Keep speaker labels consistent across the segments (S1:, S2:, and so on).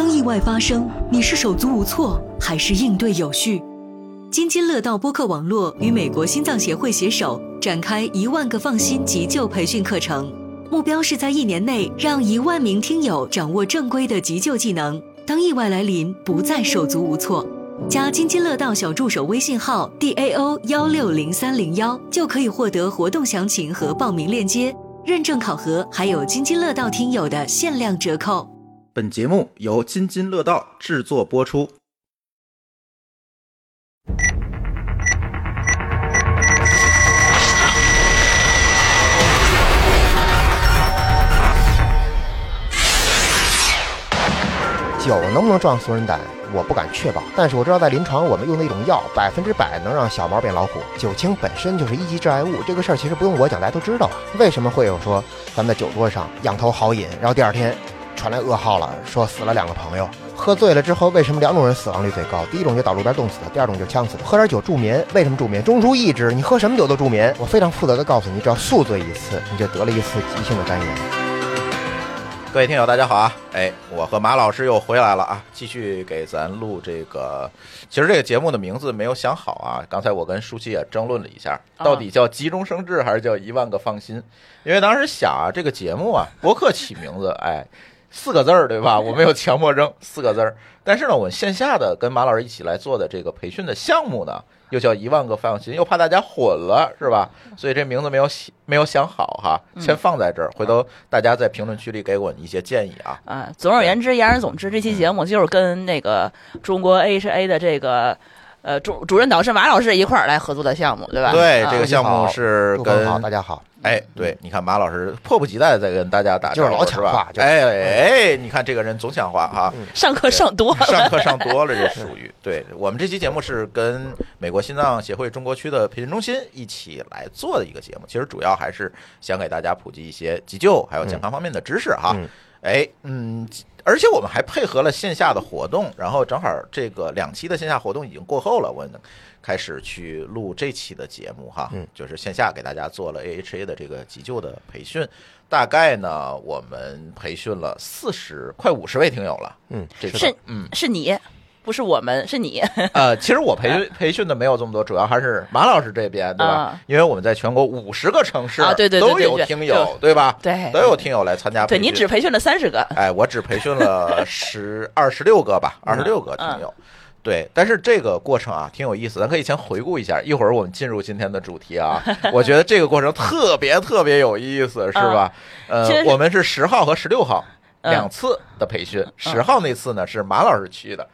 S1: 当意外发生，你是手足无措，还是应对有序？津津乐道播客网络与美国心脏协会携手展开一万个放心急救培训课程，目标是在一年内让一万名听友掌握正规的急救技能，当意外来临，不再手足无措。加津津乐道小助手微信号 d a o 幺六零三零幺，就可以获得活动详情和报名链接、认证考核，还有津津乐道听友的限量折扣。
S2: 本节目由津津乐道制作播出。
S3: 酒能不能壮俗人胆，我不敢确保。但是我知道，在临床我们用的一种药，百分之百能让小猫变老虎。酒精本身就是一级致癌物，这个事儿其实不用我讲，大家都知道。为什么会有说咱们在酒桌上仰头豪饮，然后第二天传来噩耗了，说死了两个朋友？喝醉了之后，为什么两种人死亡率最高？第一种就倒路边冻死的，第二种就呛死的。喝点酒助眠，为什么助眠？中枢抑制，你喝什么酒都助眠。我非常负责的告诉你，只要宿醉一次，你就得了一次急性的肝炎。
S2: 各位听友，大家好啊！哎，我和马老师又回来了啊，继续给咱录这个。其实这个节目的名字没有想好啊，刚才我跟舒淇也争论了一下，到底叫急中生智还是叫一万个放心？因为当时想啊，这个节目啊，博客起名字，哎，四个字儿对吧？我没有强迫症，四个字儿。但是呢，我线下的跟马老师一起来做的这个培训的项目呢。又叫一万个放心，又怕大家混了，是吧？所以这名字没有想没有想好哈，先放在这儿，回头大家在评论区里给我一些建议啊。
S4: 啊，总而言之，言而总之，这期节目就是跟那个中国 AHA 的这个呃主主任导师马老师一块儿来合作的项目，对吧？
S2: 对，这个项目是跟
S3: 好，大家好。
S2: 哎，对，你看马老师迫不及待的在跟大家打
S3: 就是老抢话，
S2: 哎哎，你看这个人总抢话哈，
S4: 上课上多了，
S2: 上课上多了，这属于对我们这期节目是跟美国心脏协会中国区的培训中心一起来做的一个节目，其实主要还是想给大家普及一些急救还有健康方面的知识哈。哎，嗯，而且我们还配合了线下的活动，然后正好这个两期的线下活动已经过后了，我呢。开始去录这期的节目哈，嗯，就是线下给大家做了 AHA 的这个急救的培训，大概呢我们培训了四十快五十位听友了，嗯，这
S4: 是嗯。是你，不是我们是你，
S2: 呃，其实我培培训的没有这么多，主要还是马老师这边对吧？因为我们在全国五十个城市
S4: 啊，对对
S2: 都有听友对吧？
S4: 对，
S2: 都有听友来参加，
S4: 对你只培训了三十个，
S2: 哎，我只培训了 十二十六个吧，二十六个听友。对，但是这个过程啊挺有意思，咱可以先回顾一下，一会儿我们进入今天的主题啊。我觉得这个过程特别特别有意思，是吧？呃，我们是十号和十六号两次的培训，十号那次呢是马老师去的，
S4: 嗯，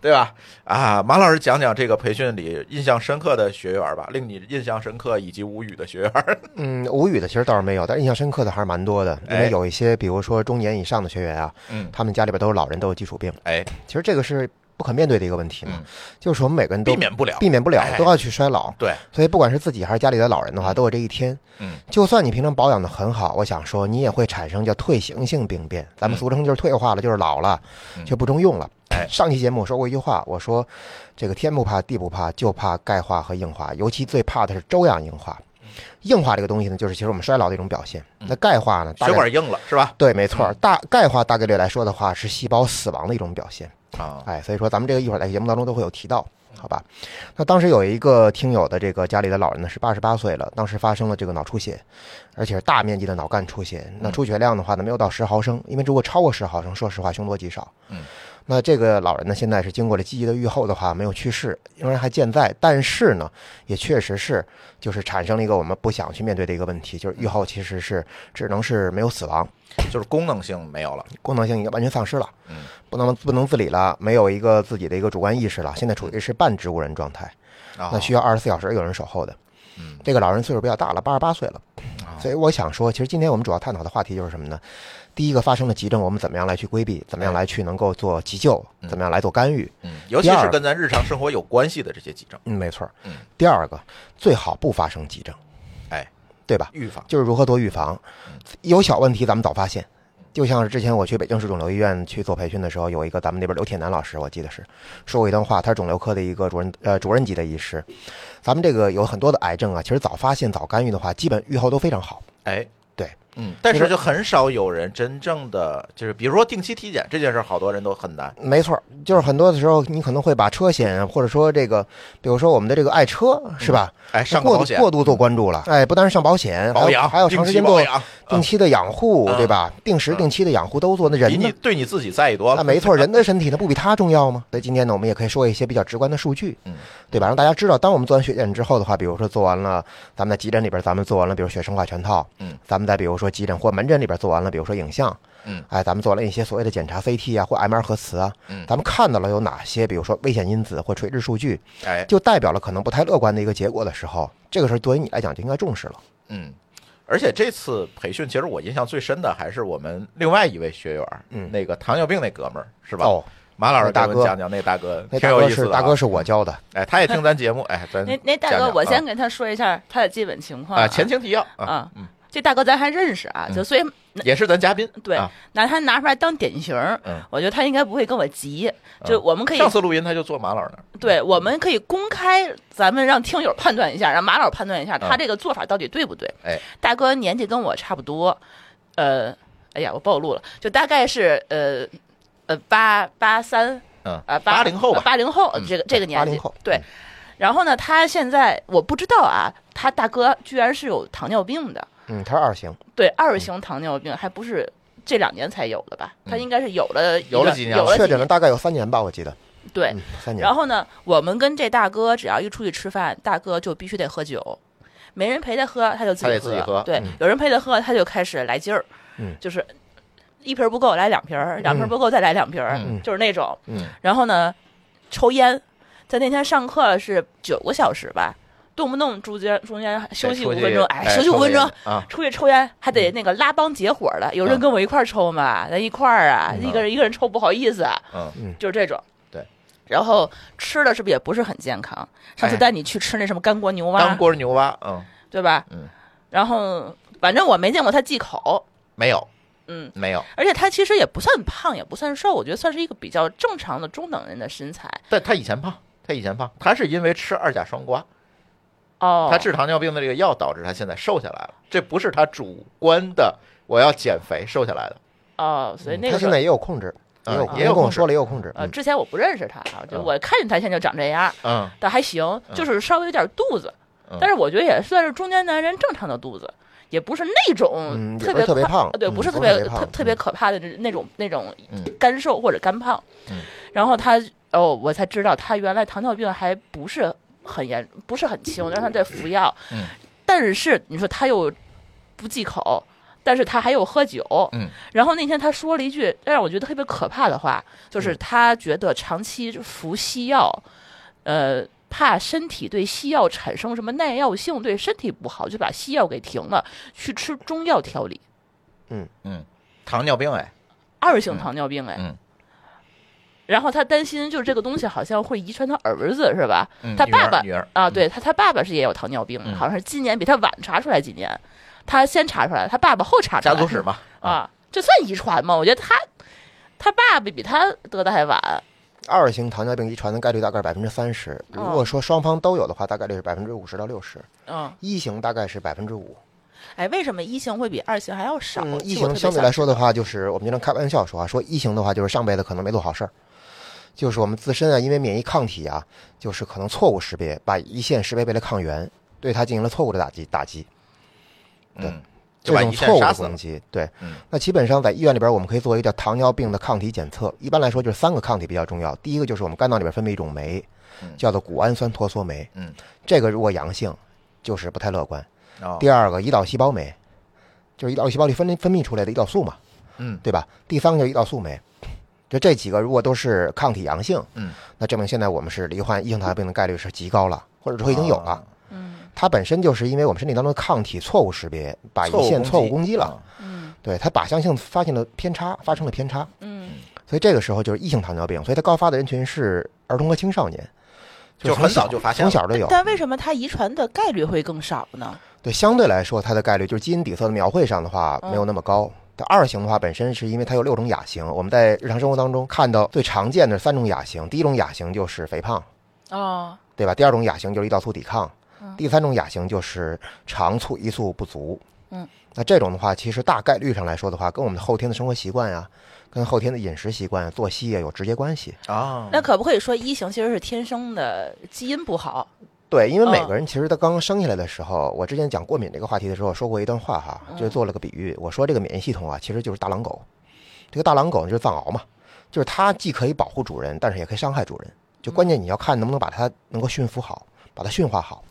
S2: 对吧？啊，马老师讲讲这个培训里印象深刻的学员吧，令你印象深刻以及无语的学员。
S3: 嗯，无语的其实倒是没有，但印象深刻的还是蛮多的，因为有一些，比如说中年以上的学员啊，嗯，他们家里边都有老人，都有基础病，
S2: 哎，
S3: 其实这个是。不可面对的一个问题嘛，就是我们每个人都
S2: 避免不了，
S3: 避免不了都要去衰老。
S2: 对，
S3: 所以不管是自己还是家里的老人的话，都有这一天。嗯，就算你平常保养的很好，我想说你也会产生叫退行性病变，咱们俗称就是退化了，就是老了，就不中用了。
S2: 哎，
S3: 上期节目我说过一句话，我说这个天不怕地不怕，就怕钙化和硬化，尤其最怕的是粥样硬化。硬化这个东西呢，就是其实我们衰老的一种表现。那钙化呢，
S2: 血管硬了是吧？
S3: 对，没错。大钙化大概率来说的话，是细胞死亡的一种表现。啊，哎，所以说咱们这个一会儿在节目当中都会有提到，好吧？那当时有一个听友的这个家里的老人呢是八十八岁了，当时发生了这个脑出血，而且是大面积的脑干出血。那出血量的话呢没有到十毫升，因为如果超过十毫升，说实话凶多吉少。嗯。那这个老人呢，现在是经过了积极的预后的话，没有去世，仍然还健在。但是呢，也确实是，就是产生了一个我们不想去面对的一个问题，就是预后其实是只能是没有死亡，
S2: 就是功能性没有了，
S3: 功能性已经完全丧失了，嗯，不能不能自理了，没有一个自己的一个主观意识了，现在处于是半植物人状态，那需要二十四小时有人守候的。嗯，这个老人岁数比较大了，八十八岁了，所以我想说，其实今天我们主要探讨的话题就是什么呢？第一个发生的急症，我们怎么样来去规避？怎么样来去能够做急救？怎么样来做干预？
S2: 嗯，尤其是跟咱日常生活有关系的这些急症。
S3: 嗯，没错。嗯，第二个最好不发生急症，
S2: 哎，
S3: 对吧？
S2: 预防
S3: 就是如何做预防，有小问题咱们早发现。就像是之前我去北京市肿瘤医院去做培训的时候，有一个咱们那边刘铁男老师，我记得是说过一段话，他是肿瘤科的一个主任，呃，主任级的医师。咱们这个有很多的癌症啊，其实早发现早干预的话，基本预后都非常好。
S2: 哎。
S3: 对，
S2: 嗯，但是就很少有人真正的就是，比如说定期体检这件事，好多人都很难。
S3: 没错，就是很多的时候，你可能会把车险，或者说这个，比如说我们的这个爱车，是吧？
S2: 哎，上
S3: 过
S2: 保险
S3: 过度做关注了。哎，不单是上保险，
S2: 保养
S3: 还有长时间做养定
S2: 期
S3: 的养护，对吧？定时定期的养护都做，那人
S2: 呢？对你自己在意多了。
S3: 那没错，人的身体呢不比他重要吗？所以今天呢，我们也可以说一些比较直观的数据，
S2: 嗯，
S3: 对吧？让大家知道，当我们做完血检之后的话，比如说做完了，咱们在急诊里边，咱们做完了，比如血生化全套，
S2: 嗯，
S3: 咱们再比如说急诊或门诊里边做完了，比如说影像，
S2: 嗯，
S3: 哎，咱们做了一些所谓的检查 CT 啊或 MR 核磁啊，
S2: 嗯，
S3: 咱们看到了有哪些，比如说危险因子或垂直数据，
S2: 哎，
S3: 就代表了可能不太乐观的一个结果的时候，这个事儿对于你来讲就应该重视了，
S2: 嗯。而且这次培训，其实我印象最深的还是我们另外一位学员，
S3: 嗯，
S2: 那个糖尿病那哥们儿，是吧？
S3: 哦，
S2: 马老师
S3: 大哥
S2: 讲讲那大哥，
S3: 那大哥是大哥是我教的，
S2: 哎，他也听咱节目，哎，咱
S4: 那那大哥，我先跟他说一下他的基本情况
S2: 啊，前情提要
S4: 啊，
S2: 嗯。
S4: 这大哥咱还认识啊，就所以
S2: 也是咱嘉宾。
S4: 对，拿他拿出来当典型
S2: 嗯，
S4: 我觉得他应该不会跟我急。就我们可以
S2: 上次录音他就坐马老那儿。
S4: 对，我们可以公开，咱们让听友判断一下，让马老判断一下他这个做法到底对不对。
S2: 哎，
S4: 大哥年纪跟我差不多，呃，哎呀，我暴露了，就大概是呃呃八八三，
S2: 嗯
S4: 啊
S2: 八零后吧，
S4: 八零后这个这个年纪。对，然后呢，他现在我不知道啊，他大哥居然是有糖尿病的。
S3: 嗯，他是二型，
S4: 对二型糖尿病还不是这两年才有的吧？他应该是有了
S2: 有了几
S4: 年，了
S3: 确诊了大概有三年吧，我记得。
S4: 对，
S3: 三年。
S4: 然后呢，我们跟这大哥只要一出去吃饭，大哥就必须得喝酒，没人陪他喝，他就自
S2: 己喝。
S4: 对，有人陪他喝，他就开始来劲儿。
S3: 嗯，
S4: 就是一瓶不够来两瓶，两瓶不够再来两瓶，就是那种。
S2: 嗯。
S4: 然后呢，抽烟，在那天上课是九个小时吧。动不动中间中间休息五分钟，哎，休息五分钟，出去抽烟还得那个拉帮结伙的，有人跟我一块抽嘛，咱一块儿啊，一个人一个人抽不好意思，
S2: 嗯，
S4: 就是这种。
S2: 对，
S4: 然后吃的是不是也不是很健康？上次带你去吃那什么干锅牛蛙，
S2: 干锅牛蛙，嗯，
S4: 对吧？
S2: 嗯，
S4: 然后反正我没见过他忌口，
S2: 没有，
S4: 嗯，
S2: 没有。
S4: 而且他其实也不算胖，也不算瘦，我觉得算是一个比较正常的中等人的身材。
S2: 但他以前胖，他以前胖，他是因为吃二甲双胍。
S4: 哦，
S2: 他治糖尿病的这个药导致他现在瘦下来了，这不是他主观的，我要减肥瘦下来的。
S4: 哦，所以那个
S3: 他现在也有控制，也有
S2: 也有
S3: 跟我说了也有控制。
S4: 呃，之前我不认识他啊，就我看见他现在就长这样，
S2: 嗯，
S4: 但还行，就是稍微有点肚子，但是我觉得也算是中年男人正常的肚子，也不是那种特别
S3: 特别胖，
S4: 对，不是特别特特别可怕的那种那种干瘦或者干胖。
S2: 嗯，
S4: 然后他哦，我才知道他原来糖尿病还不是。很严，不是很轻，让他在服药。
S2: 嗯，
S4: 但是你说他又不忌口，但是他还有喝酒。
S2: 嗯，
S4: 然后那天他说了一句让我觉得特别可怕的话，就是他觉得长期服西药，呃，怕身体对西药产生什么耐药性，对身体不好，就把西药给停了，去吃中药调理。
S2: 嗯嗯，糖尿病哎，
S4: 二型糖尿病哎。
S2: 嗯。
S4: 然后他担心，就是这个东西好像会遗传他儿子，是吧？
S2: 嗯，
S4: 他爸爸啊，对他，他爸爸是也有糖尿病，好像是今年比他晚查出来几年，他先查出来，他爸爸后查出
S2: 来。家族史嘛，
S4: 啊，这算遗传吗？我觉得他他爸爸比他得的还晚。
S3: 二型糖尿病遗传的概率大概百分之三十，如果说双方都有的话，大概率是百分之五十到六十。
S4: 嗯，
S3: 一型大概是百分之五。
S4: 哎，为什么一型会比二型还要少？
S3: 一型相对来说的话，就是我们经常开玩笑说啊，说一型的话就是上辈子可能没做好事儿。就是我们自身啊，因为免疫抗体啊，就是可能错误识别，把胰腺识别为了抗原，对它进行了错误的打击打击。对，这种错误的攻击，对。那基本上在医院里边，我们可以做一个叫糖尿病的抗体检测。一般来说，就是三个抗体比较重要。第一个就是我们肝脏里边分泌一种酶，叫做谷氨酸脱羧酶。
S2: 嗯，
S3: 这个如果阳性，就是不太乐观。第二个胰岛细胞酶，就是胰岛细胞里分分泌出来的胰岛素嘛。
S2: 嗯，
S3: 对吧？第三个就是胰岛素酶。就这几个，如果都是抗体阳性，
S2: 嗯，
S3: 那证明现在我们是罹患一型糖尿病的概率是极高了，或者说已经有了。
S4: 嗯，
S3: 它本身就是因为我们身体当中的抗体错误识别，把胰腺错误攻击了。
S4: 嗯，
S3: 对，它靶向性发现了偏差，发生了偏差。
S4: 嗯，
S3: 所以这个时候就是异型糖尿病，所以它高发的人群是儿童和青少年，
S2: 就很早就发现，
S3: 从小就有。
S4: 但为什么它遗传的概率会更少呢？
S3: 对，相对来说，它的概率就是基因底色的描绘上的话没有那么高。它二型的话，本身是因为它有六种亚型，我们在日常生活当中看到最常见的三种亚型。第一种亚型就是肥胖，
S4: 哦，
S3: 对吧？第二种亚型就是胰岛素抵抗，第三种亚型就是肠促胰素不足。
S4: 嗯，
S3: 那这种的话，其实大概率上来说的话，跟我们后天的生活习惯呀，跟后天的饮食习惯、作息也有直接关系
S2: 啊。
S4: 那可不可以说一型其实是天生的基因不好？
S3: 对，因为每个人其实他刚刚生下来的时候，我之前讲过敏这个话题的时候说过一段话哈，就做了个比喻，我说这个免疫系统啊，其实就是大狼狗，这个大狼狗就是藏獒嘛，就是它既可以保护主人，但是也可以伤害主人，就关键你要看能不能把它能够驯服好，把它驯化好。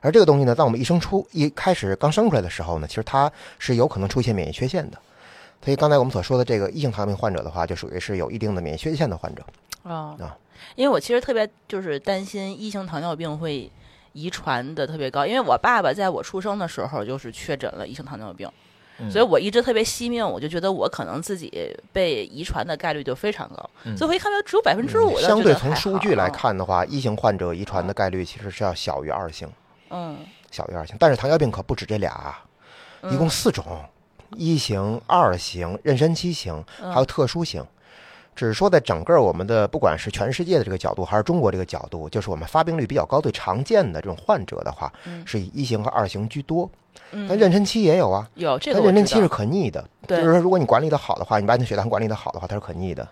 S3: 而这个东西呢，在我们一生出一开始刚生出来的时候呢，其实它是有可能出现免疫缺陷的。所以刚才我们所说的这个一型糖尿病患者的话，就属于是有一定的免疫缺陷的患者
S4: 啊啊。因为我其实特别就是担心一型糖尿病会遗传的特别高，因为我爸爸在我出生的时候就是确诊了一型糖尿病，所以我一直特别惜命，我就觉得我可能自己被遗传的概率就非常高。所以我一看到只有百分之五，
S3: 相对从数据来看的话，一型患者遗传的概率其实是要小于二型。
S4: 嗯，
S3: 小于二型，但是糖尿病可不止这俩，一共四种：一型、二型、妊娠期型，还有特殊型。只是说，在整个我们的不管是全世界的这个角度，还是中国这个角度，就是我们发病率比较高、最常见的这种患者的话，是以一型和二型居多。但妊娠期也有啊，
S4: 有这个。
S3: 妊娠期是可逆的，就是说，如果你管理的好的话，你把你的血糖管理的好的话，它是可逆的。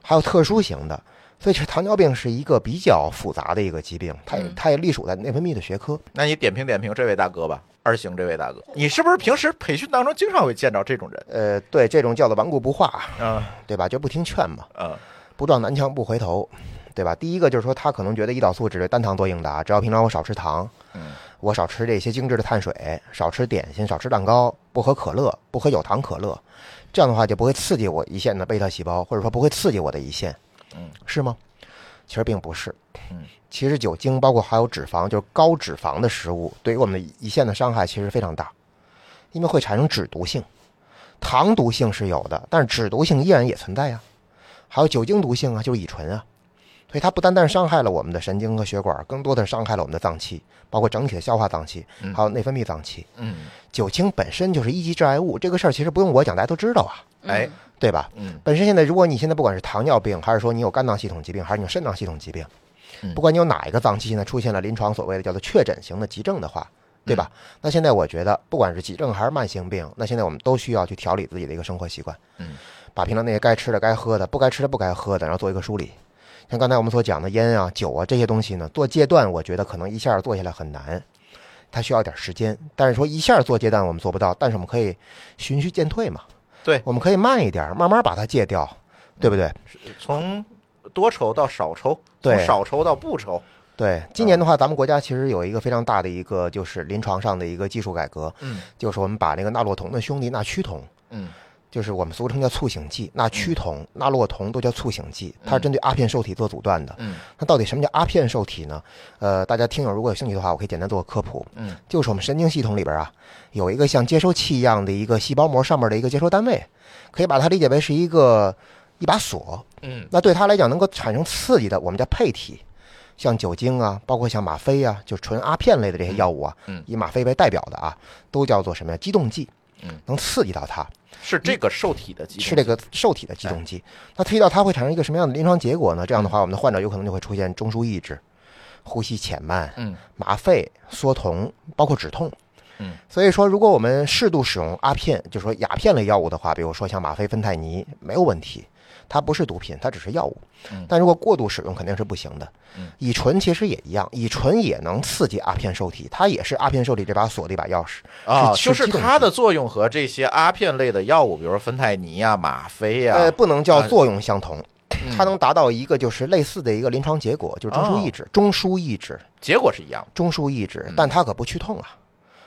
S3: 还有特殊型的。所以，其实糖尿病是一个比较复杂的一个疾病，它也它也隶属在内分泌的学科。
S2: 那你点评点评这位大哥吧，二行这位大哥，你是不是平时培训当中经常会见着这种人？
S3: 呃，对，这种叫做顽固不化，嗯，对吧？就不听劝嘛，
S2: 嗯，
S3: 不撞南墙不回头，对吧？第一个就是说，他可能觉得胰岛素只是单糖多应答，只要平常我少吃糖，
S2: 嗯，
S3: 我少吃这些精致的碳水，少吃点心，少吃蛋糕，不喝可乐，不喝有糖可乐，这样的话就不会刺激我胰腺的贝塔细胞，或者说不会刺激我的胰腺，
S2: 嗯，
S3: 是吗？其实并不是，
S2: 嗯，
S3: 其实酒精包括还有脂肪，就是高脂肪的食物，对于我们的胰腺的伤害其实非常大，因为会产生脂毒性，糖毒性是有的，但是脂毒性依然也存在呀。还有酒精毒性啊，就是乙醇啊，所以它不单单伤害了我们的神经和血管，更多的伤害了我们的脏器，包括整体的消化脏器，还有内分泌脏器。
S2: 嗯，
S3: 酒精本身就是一级致癌物，这个事儿其实不用我讲，大家都知道啊。
S2: 哎。
S3: 对吧？
S2: 嗯，
S3: 本身现在，如果你现在不管是糖尿病，还是说你有肝脏系统疾病，还是你有肾脏系统疾病，不管你有哪一个脏器现在出现了临床所谓的叫做确诊型的急症的话，对吧？那现在我觉得，不管是急症还是慢性病，那现在我们都需要去调理自己的一个生活习惯，
S2: 嗯，
S3: 把平常那些该吃的、该喝的、不该吃的、不该喝的，然后做一个梳理。像刚才我们所讲的烟啊、酒啊这些东西呢，做戒断，我觉得可能一下做下来很难，它需要点时间。但是说一下做戒断我们做不到，但是我们可以循序渐退嘛。
S2: 对，
S3: 我们可以慢一点，慢慢把它戒掉，对不对？
S2: 从多抽到少抽，
S3: 从
S2: 少抽到不抽。
S3: 对，今年的话，咱们国家其实有一个非常大的一个，就是临床上的一个技术改革，
S2: 嗯，
S3: 就是我们把那个纳洛酮的兄弟纳曲酮，
S2: 嗯。
S3: 就是我们俗称叫促醒剂，那曲酮、那洛酮都叫促醒剂，它是针对阿片受体做阻断的。
S2: 嗯，
S3: 那到底什么叫阿片受体呢？呃，大家听友如果有兴趣的话，我可以简单做个科普。
S2: 嗯，
S3: 就是我们神经系统里边啊，有一个像接收器一样的一个细胞膜上面的一个接收单位，可以把它理解为是一个一把锁。
S2: 嗯，
S3: 那对它来讲能够产生刺激的，我们叫配体，像酒精啊，包括像吗啡啊，就纯阿片类的这些药物啊，
S2: 嗯，
S3: 以吗啡为代表的啊，都叫做什么呀？激动剂。
S2: 嗯，
S3: 能刺激到它。
S2: 是这个受体的激，
S3: 是这个受体的激动剂。那刺激到它会产生一个什么样的临床结果呢？这样的话，我们的患者有可能就会出现中枢抑制、呼吸浅慢、
S2: 嗯，
S3: 麻沸、缩酮，包括止痛。
S2: 嗯，
S3: 所以说，如果我们适度使用阿片，就是说鸦片类药物的话，比如说像吗啡、芬太尼，没有问题。它不是毒品，它只是药物。但如果过度使用肯定是不行的。乙醇其实也一样，乙醇也能刺激阿片受体，它也是阿片受体这把锁的一把钥匙
S2: 啊。就是它的作用和这些阿片类的药物，比如说芬太尼呀、吗啡呀，
S3: 呃，不能叫作用相同，它能达到一个就是类似的一个临床结果，就是中枢抑制。中枢抑制
S2: 结果是一样，
S3: 中枢抑制，但它可不去痛啊。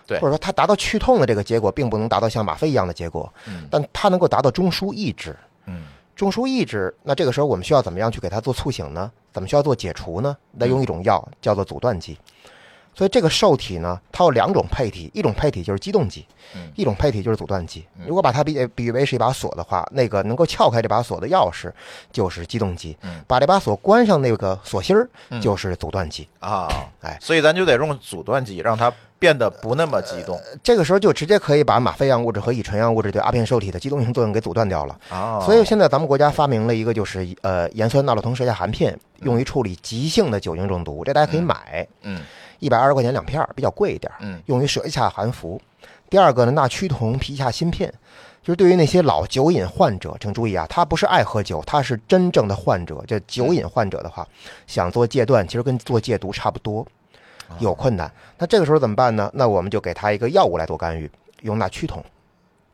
S2: 对，
S3: 或者说它达到去痛的这个结果，并不能达到像吗啡一样的结果，但它能够达到中枢抑制。
S2: 嗯。
S3: 中枢抑制，那这个时候我们需要怎么样去给它做促醒呢？怎么需要做解除呢？那用一种药叫做阻断剂。所以这个受体呢，它有两种配体，一种配体就是激动剂，一种配体就是阻断剂。如果把它比比喻为是一把锁的话，那个能够撬开这把锁的钥匙就是激动剂，把这把锁关上那个锁芯儿就是阻断剂
S2: 啊。
S3: 哎，
S2: 所以咱就得用阻断剂，让它变得不那么激动。
S3: 这个时候就直接可以把吗啡样物质和乙醇样物质对阿片受体的激动性作用给阻断掉了啊。所以现在咱们国家发明了一个就是呃盐酸纳洛酮舌下含片，用于处理急性的酒精中毒，这大家可以买。
S2: 嗯。
S3: 一百二十块钱两片儿，比较贵一点。
S2: 嗯，
S3: 用于舌下含服。第二个呢，纳曲酮皮下芯片，就是对于那些老酒瘾患者，请注意啊，他不是爱喝酒，他是真正的患者。这酒瘾患者的话，想做戒断，其实跟做戒毒差不多，有困难。那这个时候怎么办呢？那我们就给他一个药物来做干预，用纳曲酮。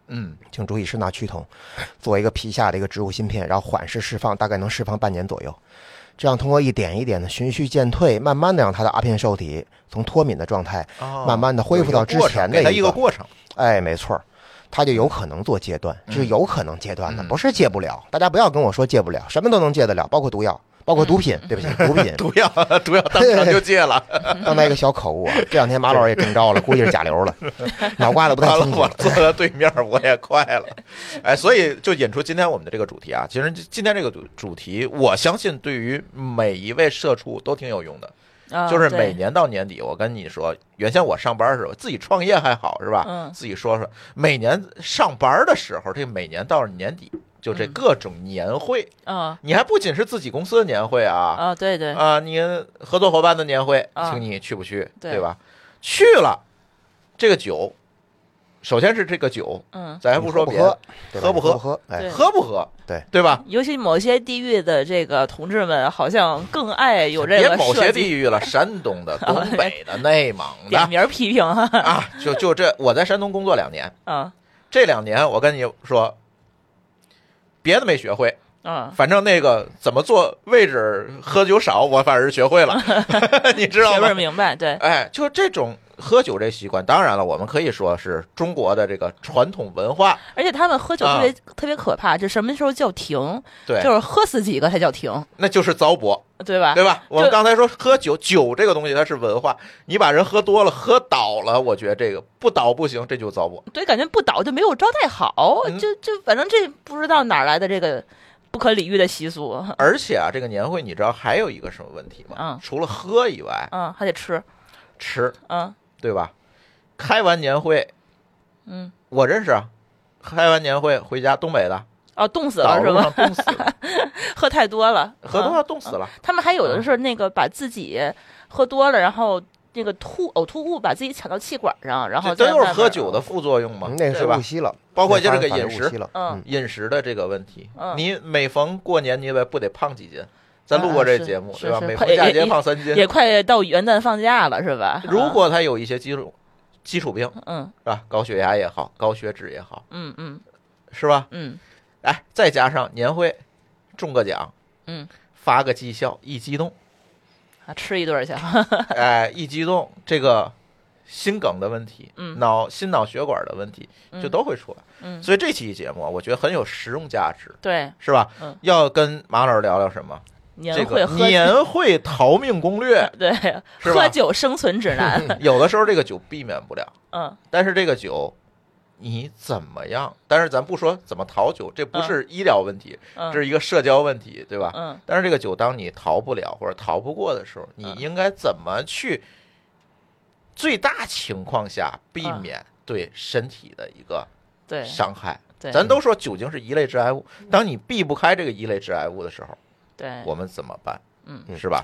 S2: 嗯，
S3: 请注意是纳曲酮，做一个皮下的一个植入芯片，然后缓释释放，大概能释放半年左右。这样通过一点一点的循序渐退，慢慢的让他的阿片受体从脱敏的状态，慢慢的恢复到之前的
S2: 一个过程。
S3: 哎，没错，他就有可能做戒断，是有可能戒断的，不是戒不了。大家不要跟我说戒不了，什么都能戒得了，包括毒药。包括毒品，对不起，毒品、
S2: 毒药、毒药当 场就戒了。
S3: 刚才一个小口误啊，这两天马老师也中招了，估计是甲流了，脑瓜子不太清楚。
S2: 我坐在对面，我也快了。哎，所以就引出今天我们的这个主题啊。其实今天这个主主题，我相信对于每一位社畜都挺有用的。就是每年到年底，我跟你说，原先我上班时候自己创业还好是吧？
S4: 嗯。
S2: 自己说说，每年上班的时候，这每年到了年底。就这各种年会
S4: 啊，
S2: 你还不仅是自己公司的年会啊
S4: 啊，对对
S2: 啊，你合作伙伴的年会，请你去不去？对吧？去了，这个酒，首先是这个酒，
S4: 嗯，
S2: 咱还不说别
S3: 的，
S2: 喝不喝？
S3: 喝，哎，
S2: 喝不喝？
S3: 对
S2: 对吧？
S4: 尤其某些地域的这个同志们，好像更爱有这个。
S2: 别某些地域了，山东的、东北的、内蒙的，
S4: 点名批评
S2: 啊！就就这，我在山东工作两年，
S4: 啊，
S2: 这两年我跟你说。别的没学会，
S4: 嗯，
S2: 反正那个怎么做位置喝酒少，我反而是学会了，你知道吗？
S4: 明白，对，
S2: 哎，就这种喝酒这习惯，当然了，我们可以说是中国的这个传统文化。
S4: 而且他们喝酒特别特别可怕，就什么时候叫停？
S2: 对，
S4: 就是喝死几个才叫停，
S2: 那就是糟粕，
S4: 对吧？
S2: 对吧？我们刚才说喝酒，酒这个东西它是文化，你把人喝多了，喝倒了，我觉得这个不倒不行，这就糟粕。
S4: 对，感觉不倒就没有招待好，就就反正这不知道哪来的这个不可理喻的习俗。
S2: 而且啊，这个年会你知道还有一个什么问题吗？
S4: 嗯，
S2: 除了喝以外，
S4: 嗯，还得吃，
S2: 吃，
S4: 嗯。
S2: 对吧？开完年会，
S4: 嗯，
S2: 我认识啊。开完年会回家，东北的
S4: 哦，冻死了是吧？
S2: 冻死了，
S4: 喝太多了，
S2: 喝多了冻死了。
S4: 他们还有的是那个把自己喝多了，然后那个吐呕吐物把自己抢到气管上，然后
S2: 这都是喝酒的副作用嘛？
S3: 那是
S2: 吧？
S3: 误吸了，
S2: 包括就这个饮食，
S4: 嗯，
S2: 饮食的这个问题。你每逢过年，你不得胖几斤？咱录过这节目，对吧？每逢佳节胖三斤，
S4: 也快到元旦放假了，是吧？
S2: 如果他有一些基础基础病，
S4: 嗯，
S2: 是吧？高血压也好，高血脂也好，
S4: 嗯嗯，
S2: 是吧？
S4: 嗯，
S2: 哎，再加上年会中个奖，
S4: 嗯，
S2: 发个绩效，一激动
S4: 啊，吃一顿去，
S2: 哎，一激动，这个心梗的问题，
S4: 嗯，
S2: 脑心脑血管的问题就都会出来，
S4: 嗯，
S2: 所以这期节目我觉得很有实用价值，
S4: 对，
S2: 是吧？
S4: 嗯，
S2: 要跟马老师聊聊什么？
S4: 年会
S2: 年会逃命攻略，
S4: 对，喝酒生存指南。
S2: 有的时候这个酒避免不了，
S4: 嗯，
S2: 但是这个酒你怎么样？但是咱不说怎么逃酒，这不是医疗问题，这是一个社交问题，对吧？
S4: 嗯。
S2: 但是这个酒，当你逃不了或者逃不过的时候，你应该怎么去最大情况下避免对身体的一个
S4: 对
S2: 伤害？
S4: 对，
S2: 咱都说酒精是一类致癌物，当你避不开这个一类致癌物的时候。
S4: 对，
S2: 我们怎么办？
S4: 嗯，
S2: 是吧？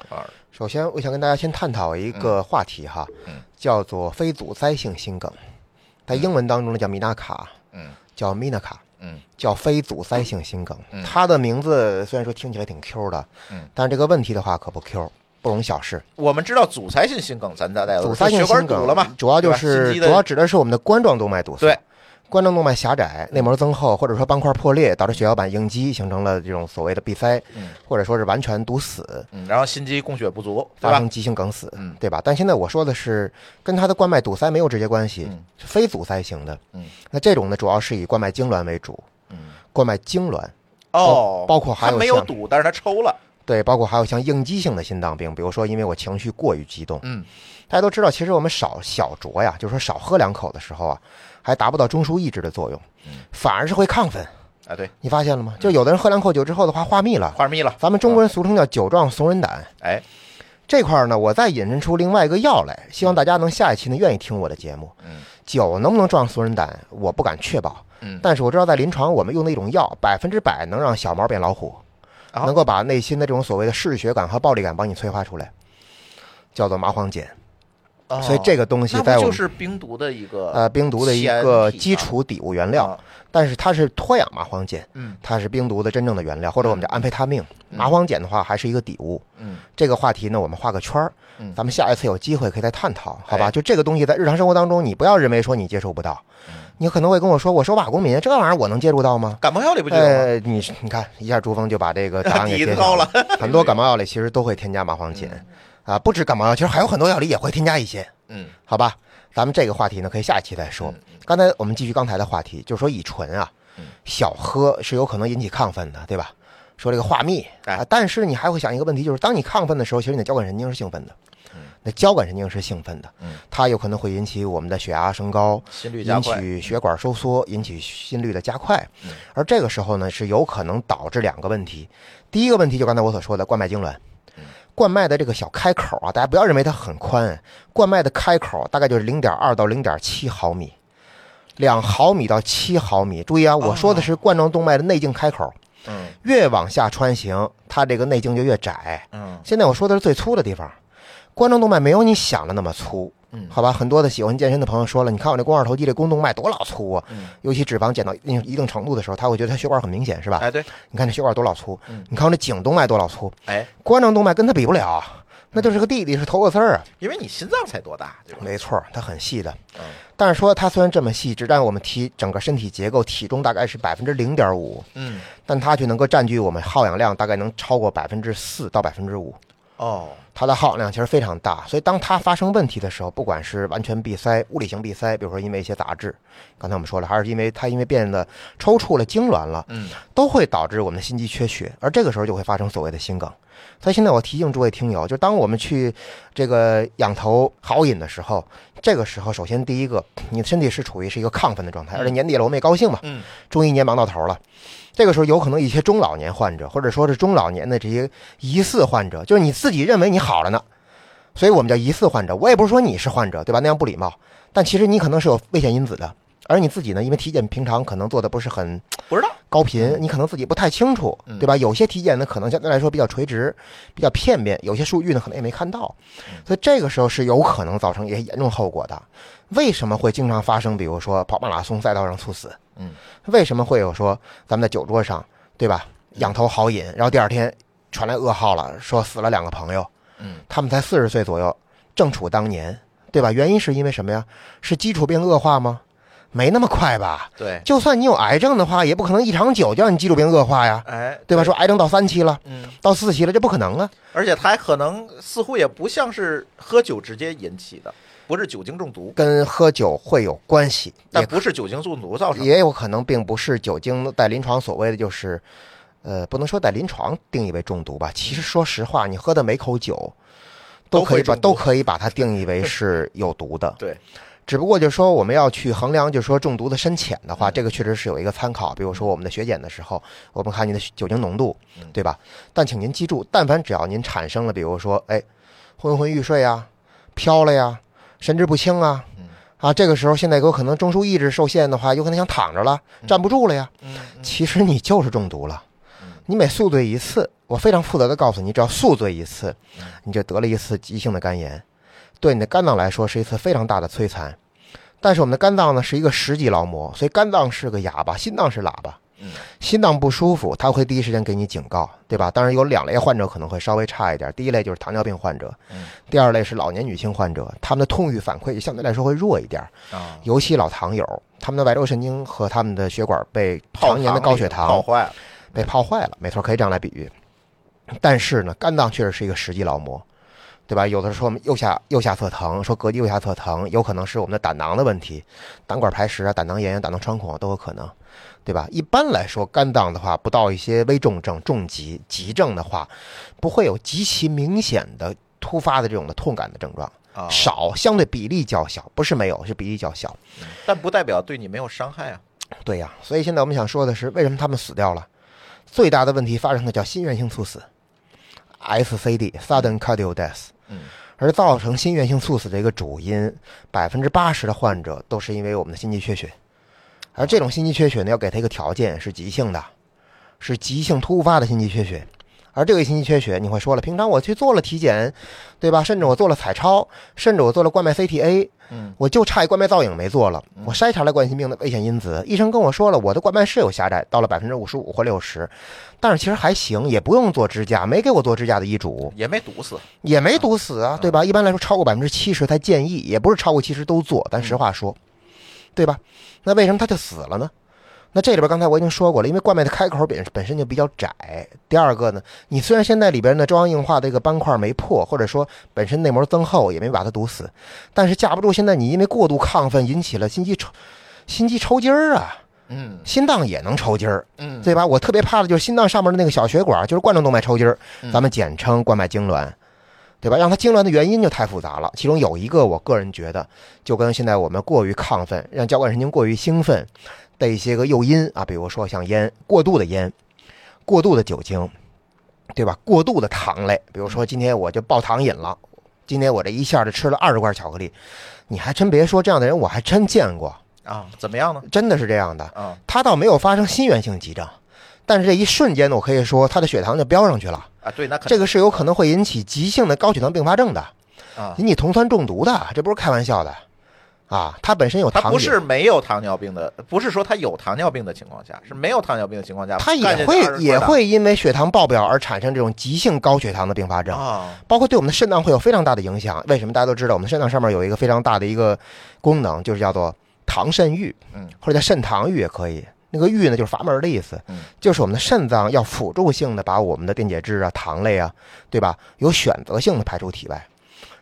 S3: 首先，我想跟大家先探讨一个话题哈，嗯叫做非阻塞性心梗，在英文当中呢叫米纳卡，
S2: 嗯，
S3: 叫米纳卡，
S2: 嗯，
S3: 叫非阻塞性心梗。它的名字虽然说听起来挺 Q 的，
S2: 嗯，
S3: 但是这个问题的话可不 Q，不容小视。
S2: 我们知道阻塞性心梗，咱大家
S3: 阻塞性心梗
S2: 了嘛？
S3: 主要就是主要指的是我们的冠状动脉堵塞。
S2: 对。
S3: 冠状动脉狭窄、内膜增厚，或者说斑块破裂，导致血小板应激，形成了这种所谓的闭塞，或者说是完全堵死，嗯
S2: 然后心肌供血不足，
S3: 发生急性梗死，嗯。对吧？但现在我说的是跟他的冠脉堵塞没有直接关系，非阻塞型的。嗯。那这种呢，主要是以冠脉痉挛为主，嗯。冠脉痉挛
S2: 哦，
S3: 包括还有
S2: 没有堵，但是它抽了，
S3: 对，包括还有像应激性的心脏病，比如说因为我情绪过于激动，
S2: 嗯，
S3: 大家都知道，其实我们少小酌呀，就是说少喝两口的时候啊。还达不到中枢抑制的作用，反而是会亢奋。
S2: 啊，对
S3: 你发现了吗？就有的人喝两口酒之后的话，话密了，
S2: 话密了。
S3: 咱们中国人俗称叫酒壮怂人胆。
S2: 哎，
S3: 这块呢，我再引申出另外一个药来，希望大家能下一期呢愿意听我的节目。
S2: 嗯，
S3: 酒能不能壮怂人胆，我不敢确保。
S2: 嗯，
S3: 但是我知道在临床我们用的一种药，百分之百能让小猫变老虎，能够把内心的这种所谓的嗜血感和暴力感帮你催化出来，叫做麻黄碱。所以这个东西在我
S2: 就是冰毒的一个
S3: 呃冰毒的一个基础底物原料，但是它是脱氧麻黄碱，
S2: 嗯，
S3: 它是冰毒的真正的原料，或者我们叫安非他命。麻黄碱的话还是一个底物，
S2: 嗯，
S3: 这个话题呢我们画个圈儿，
S2: 嗯，
S3: 咱们下一次有机会可以再探讨，好吧？就这个东西在日常生活当中，你不要认为说你接触不到，你可能会跟我说，我手把公民这玩意儿我能接触到吗？
S2: 感冒药里不就
S3: 有吗？你你看一下，朱峰就把这个答案给 揭晓
S2: 了。
S3: 很多感冒药里其实都会添加麻黄碱。啊，不止感冒药，其实还有很多药里也会添加一些。
S2: 嗯，
S3: 好吧，咱们这个话题呢，可以下一期再说。刚才我们继续刚才的话题，就是说乙醇啊，小喝是有可能引起亢奋的，对吧？说这个话蜜啊，但是你还会想一个问题，就是当你亢奋的时候，其实你的交感神经是兴奋的。那交感神经是兴奋的，它有可能会引起我们的血压升高，
S2: 心率
S3: 引起血管收缩，引起心率的加快。而这个时候呢，是有可能导致两个问题。第一个问题就刚才我所说的冠脉痉挛。冠脉的这个小开口啊，大家不要认为它很宽，冠脉的开口大概就是零点二到零点七毫米，两毫米到七毫米。注意啊，我说的是冠状动脉的内径开口，
S2: 嗯，
S3: 越往下穿行，它这个内径就越窄。
S2: 嗯，
S3: 现在我说的是最粗的地方，冠状动脉没有你想的那么粗。
S2: 嗯，
S3: 好吧，很多的喜欢健身的朋友说了，你看我这肱二头肌这肱动脉多老粗啊！
S2: 嗯，
S3: 尤其脂肪减到一定一定程度的时候，他会觉得他血管很明显，是吧？
S2: 哎，对，
S3: 你看这血管多老粗，
S2: 嗯，
S3: 你看我这颈动脉多老粗，
S2: 哎，
S3: 冠状动脉跟他比不了，那就是个弟弟，是头个丝儿啊。
S2: 因为你心脏才多大，对吧？
S3: 没错，它很细的。
S2: 嗯，
S3: 但是说它虽然这么细，只占我们体整个身体结构体重大概是百分之零点五，
S2: 嗯，
S3: 但它却能够占据我们耗氧量大概能超过百分之四到百分之五。
S2: 哦。
S3: 它的耗氧量其实非常大，所以当它发生问题的时候，不管是完全闭塞、物理性闭塞，比如说因为一些杂质，刚才我们说了，还是因为它因为变得抽搐了、痉挛了，
S2: 嗯，
S3: 都会导致我们的心肌缺血，而这个时候就会发生所谓的心梗。所以现在我提醒诸位听友，就当我们去这个仰头豪饮的时候，这个时候首先第一个，你的身体是处于是一个亢奋的状态，而且年底了，我们也高兴嘛，
S2: 嗯，
S3: 终于一年忙到头了。这个时候有可能一些中老年患者，或者说是中老年的这些疑似患者，就是你自己认为你好了呢。所以我们叫疑似患者，我也不是说你是患者，对吧？那样不礼貌。但其实你可能是有危险因子的，而你自己呢，因为体检平常可能做的不是很
S2: 不知道
S3: 高频，你可能自己不太清楚，对吧？有些体检呢可能相对来说比较垂直、比较片面，有些数据呢可能也没看到，所以这个时候是有可能造成一些严重后果的。为什么会经常发生？比如说跑马拉松赛道上猝死，
S2: 嗯，
S3: 为什么会有说咱们在酒桌上，对吧？仰头豪饮，然后第二天传来噩耗了，说死了两个朋友。
S2: 嗯，
S3: 他们才四十岁左右，正处当年，对吧？原因是因为什么呀？是基础病恶化吗？没那么快吧？
S2: 对，
S3: 就算你有癌症的话，也不可能一场酒就让你基础病恶化呀，
S2: 哎，
S3: 对吧？说癌症到三期了，
S2: 嗯，
S3: 到四期了，这不可能啊！
S2: 而且它还可能似乎也不像是喝酒直接引起的，不是酒精中毒，
S3: 跟喝酒会有关系，
S2: 但不是酒精中毒造成，
S3: 也有可能并不是酒精在临床所谓的就是。呃，不能说在临床定义为中毒吧。其实说实话，你喝的每口酒，都可以把都可以把它定义为是有毒的。
S2: 对，
S3: 只不过就是说我们要去衡量，就是说中毒的深浅的话，这个确实是有一个参考。比如说我们的血检的时候，我们看您的酒精浓度，对吧？但请您记住，但凡只要您产生了，比如说哎，昏昏欲睡啊，飘了呀，神志不清啊，啊，这个时候现在有可能中枢意志受限的话，有可能想躺着了，站不住了呀。其实你就是中毒了。你每宿醉一次，我非常负责的告诉你，只要宿醉一次，你就得了一次急性的肝炎，对你的肝脏来说是一次非常大的摧残。但是我们的肝脏呢是一个十级劳模，所以肝脏是个哑巴，心脏是喇叭。心脏不舒服，他会第一时间给你警告，对吧？当然有两类患者可能会稍微差一点，第一类就是糖尿病患者，第二类是老年女性患者，他们的痛欲反馈相对来说会弱一点。
S2: 啊，
S3: 尤其老糖友，他们的外周神经和他们的血管被常年的高血糖
S2: 泡坏了。
S3: 被泡坏了，没错，可以这样来比喻。但是呢，肝脏确实是一个实际劳模，对吧？有的说我们右下右下侧疼，说膈肌右下侧疼，有可能是我们的胆囊的问题，胆管排石啊、胆囊炎、胆囊穿孔都有可能，对吧？一般来说，肝脏的话，不到一些危重症、重疾、急症的话，不会有极其明显的突发的这种的痛感的症状，少，相对比例较小，不是没有，是比例较小，
S2: 但不代表对你没有伤害啊。
S3: 对呀，所以现在我们想说的是，为什么他们死掉了？最大的问题发生的叫心源性猝死，SCD（Sudden Cardiac Death）。
S2: 嗯，
S3: 而造成心源性猝死的一个主因，百分之八十的患者都是因为我们的心肌缺血。而这种心肌缺血呢，要给他一个条件是急性的，是急性突发的心肌缺血。而这个心肌缺血，你会说了，平常我去做了体检，对吧？甚至我做了彩超，甚至我做了冠脉 CTA，
S2: 嗯，
S3: 我就差一冠脉造影没做了。我筛查了冠心病的危险因子，医生跟我说了，我的冠脉是有狭窄，到了百分之五十五或六十，但是其实还行，也不用做支架，没给我做支架的医嘱，
S2: 也没堵死，
S3: 也没堵死啊，对吧？一般来说，超过百分之七十才建议，也不是超过七十都做，咱实话说，对吧？那为什么他就死了呢？那这里边刚才我已经说过了，因为冠脉的开口本本身就比较窄。第二个呢，你虽然现在里边的中央硬化的这个斑块没破，或者说本身内膜增厚也没把它堵死，但是架不住现在你因为过度亢奋引起了心肌抽心肌抽筋儿啊，
S2: 嗯，
S3: 心脏也能抽筋儿，
S2: 嗯，
S3: 对吧？我特别怕的就是心脏上面的那个小血管，就是冠状动脉抽筋儿，咱们简称冠脉痉挛，对吧？让他痉挛的原因就太复杂了，其中有一个我个人觉得就跟现在我们过于亢奋，让交感神经过于兴奋。的一些个诱因啊，比如说像烟，过度的烟，过度的酒精，对吧？过度的糖类，比如说今天我就爆糖瘾了，今天我这一下就吃了二十块巧克力，你还真别说，这样的人我还真见过
S2: 啊。怎么样呢？
S3: 真的是这样的
S2: 啊。
S3: 他倒没有发生心源性急症，但是这一瞬间呢，我可以说他的血糖就飙上去了
S2: 啊。对，那
S3: 这个是有可能会引起急性的高血糖并发症的
S2: 啊，
S3: 引起酮酸中毒的，这不是开玩笑的。啊，他本身有糖，
S2: 他不是没有糖尿病的，不是说他有糖尿病的情况下，是没有糖尿病的情况下，
S3: 他也会也会因为血糖爆表而产生这种急性高血糖的并发症
S2: 啊，
S3: 包括对我们的肾脏会有非常大的影响。为什么大家都知道，我们肾脏上面有一个非常大的一个功能，就是叫做糖肾郁，
S2: 嗯，
S3: 或者叫肾糖郁也可以。那个郁呢，就是阀门的意思，
S2: 嗯，
S3: 就是我们的肾脏要辅助性的把我们的电解质啊、糖类啊，对吧，有选择性的排出体外。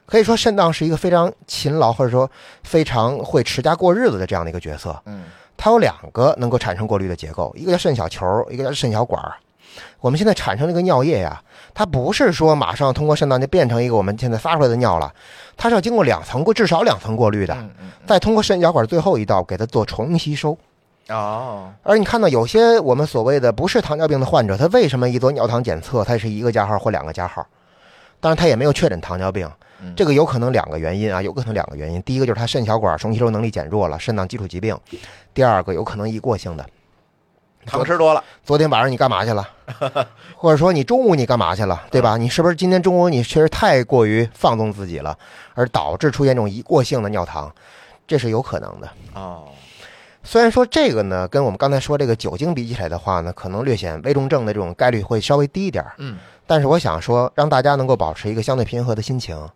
S3: 可以说，肾脏是一个非常勤劳或者说非常会持家过日子的这样的一个角色。
S2: 嗯，
S3: 它有两个能够产生过滤的结构，一个叫肾小球，一个叫肾小管。我们现在产生这个尿液呀，它不是说马上通过肾脏就变成一个我们现在发出来的尿了，它是要经过两层过至少两层过滤的，再通过肾小管最后一道给它做重吸收。
S2: 哦，
S3: 而你看到有些我们所谓的不是糖尿病的患者，他为什么一做尿糖检测，他是一个加号或两个加号？当然，他也没有确诊糖尿病。这个有可能两个原因啊，有可能两个原因。第一个就是他肾小管重吸收能力减弱了，肾脏基础疾病；第二个有可能一过性的，
S2: 糖吃多了。
S3: 昨天晚上你干嘛去了？或者说你中午你干嘛去了？对吧？你是不是今天中午你确实太过于放纵自己了，而导致出现这种一过性的尿糖？这是有可能的
S2: 哦。
S3: 虽然说这个呢，跟我们刚才说这个酒精比起来的话呢，可能略显危重症的这种概率会稍微低一点
S2: 嗯。
S3: 但是我想说，让大家能够保持一个相对平和的心情。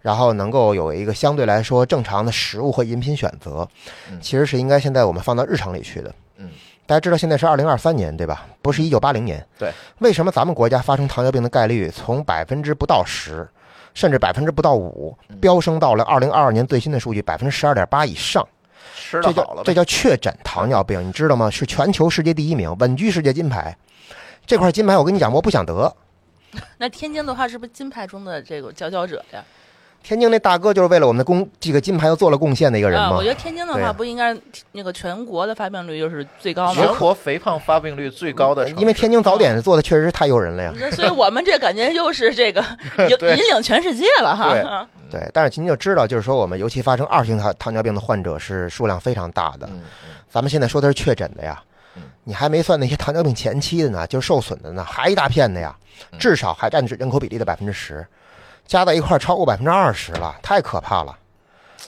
S3: 然后能够有一个相对来说正常的食物和饮品选择，其实是应该现在我们放到日常里去的。
S2: 嗯，
S3: 大家知道现在是二零二三年，对吧？不是一九八零年。
S2: 对。
S3: 为什么咱们国家发生糖尿病的概率从百分之不到十，甚至百分之不到五，飙升到了二零二二年最新的数据百分之十二点八以上？
S2: 吃的好了，
S3: 这叫确诊糖尿病，你知道吗？是全球世界第一名，稳居世界金牌。这块金牌，我跟你讲，我不想得。
S4: 那天津的话，是不是金牌中的这个佼佼者呀？
S3: 天津那大哥就是为了我们的工这个金牌又做了贡献的一个人吗？
S4: 我觉得天津的话不应该那个全国的发病率就是最高吗？
S2: 全国肥胖发病率最高的，
S3: 因为天津早点做的确实是太诱人了呀。
S4: 所以我们这感觉又是这个 引引领全世界了哈。
S3: 对，但是您就知道，就是说我们尤其发生二型糖糖尿病的患者是数量非常大的。咱们现在说的是确诊的呀，你还没算那些糖尿病前期的呢，就是受损的呢，还一大片的呀，至少还占人口比例的百分之十。加在一块超过百分之二十了，太可怕了，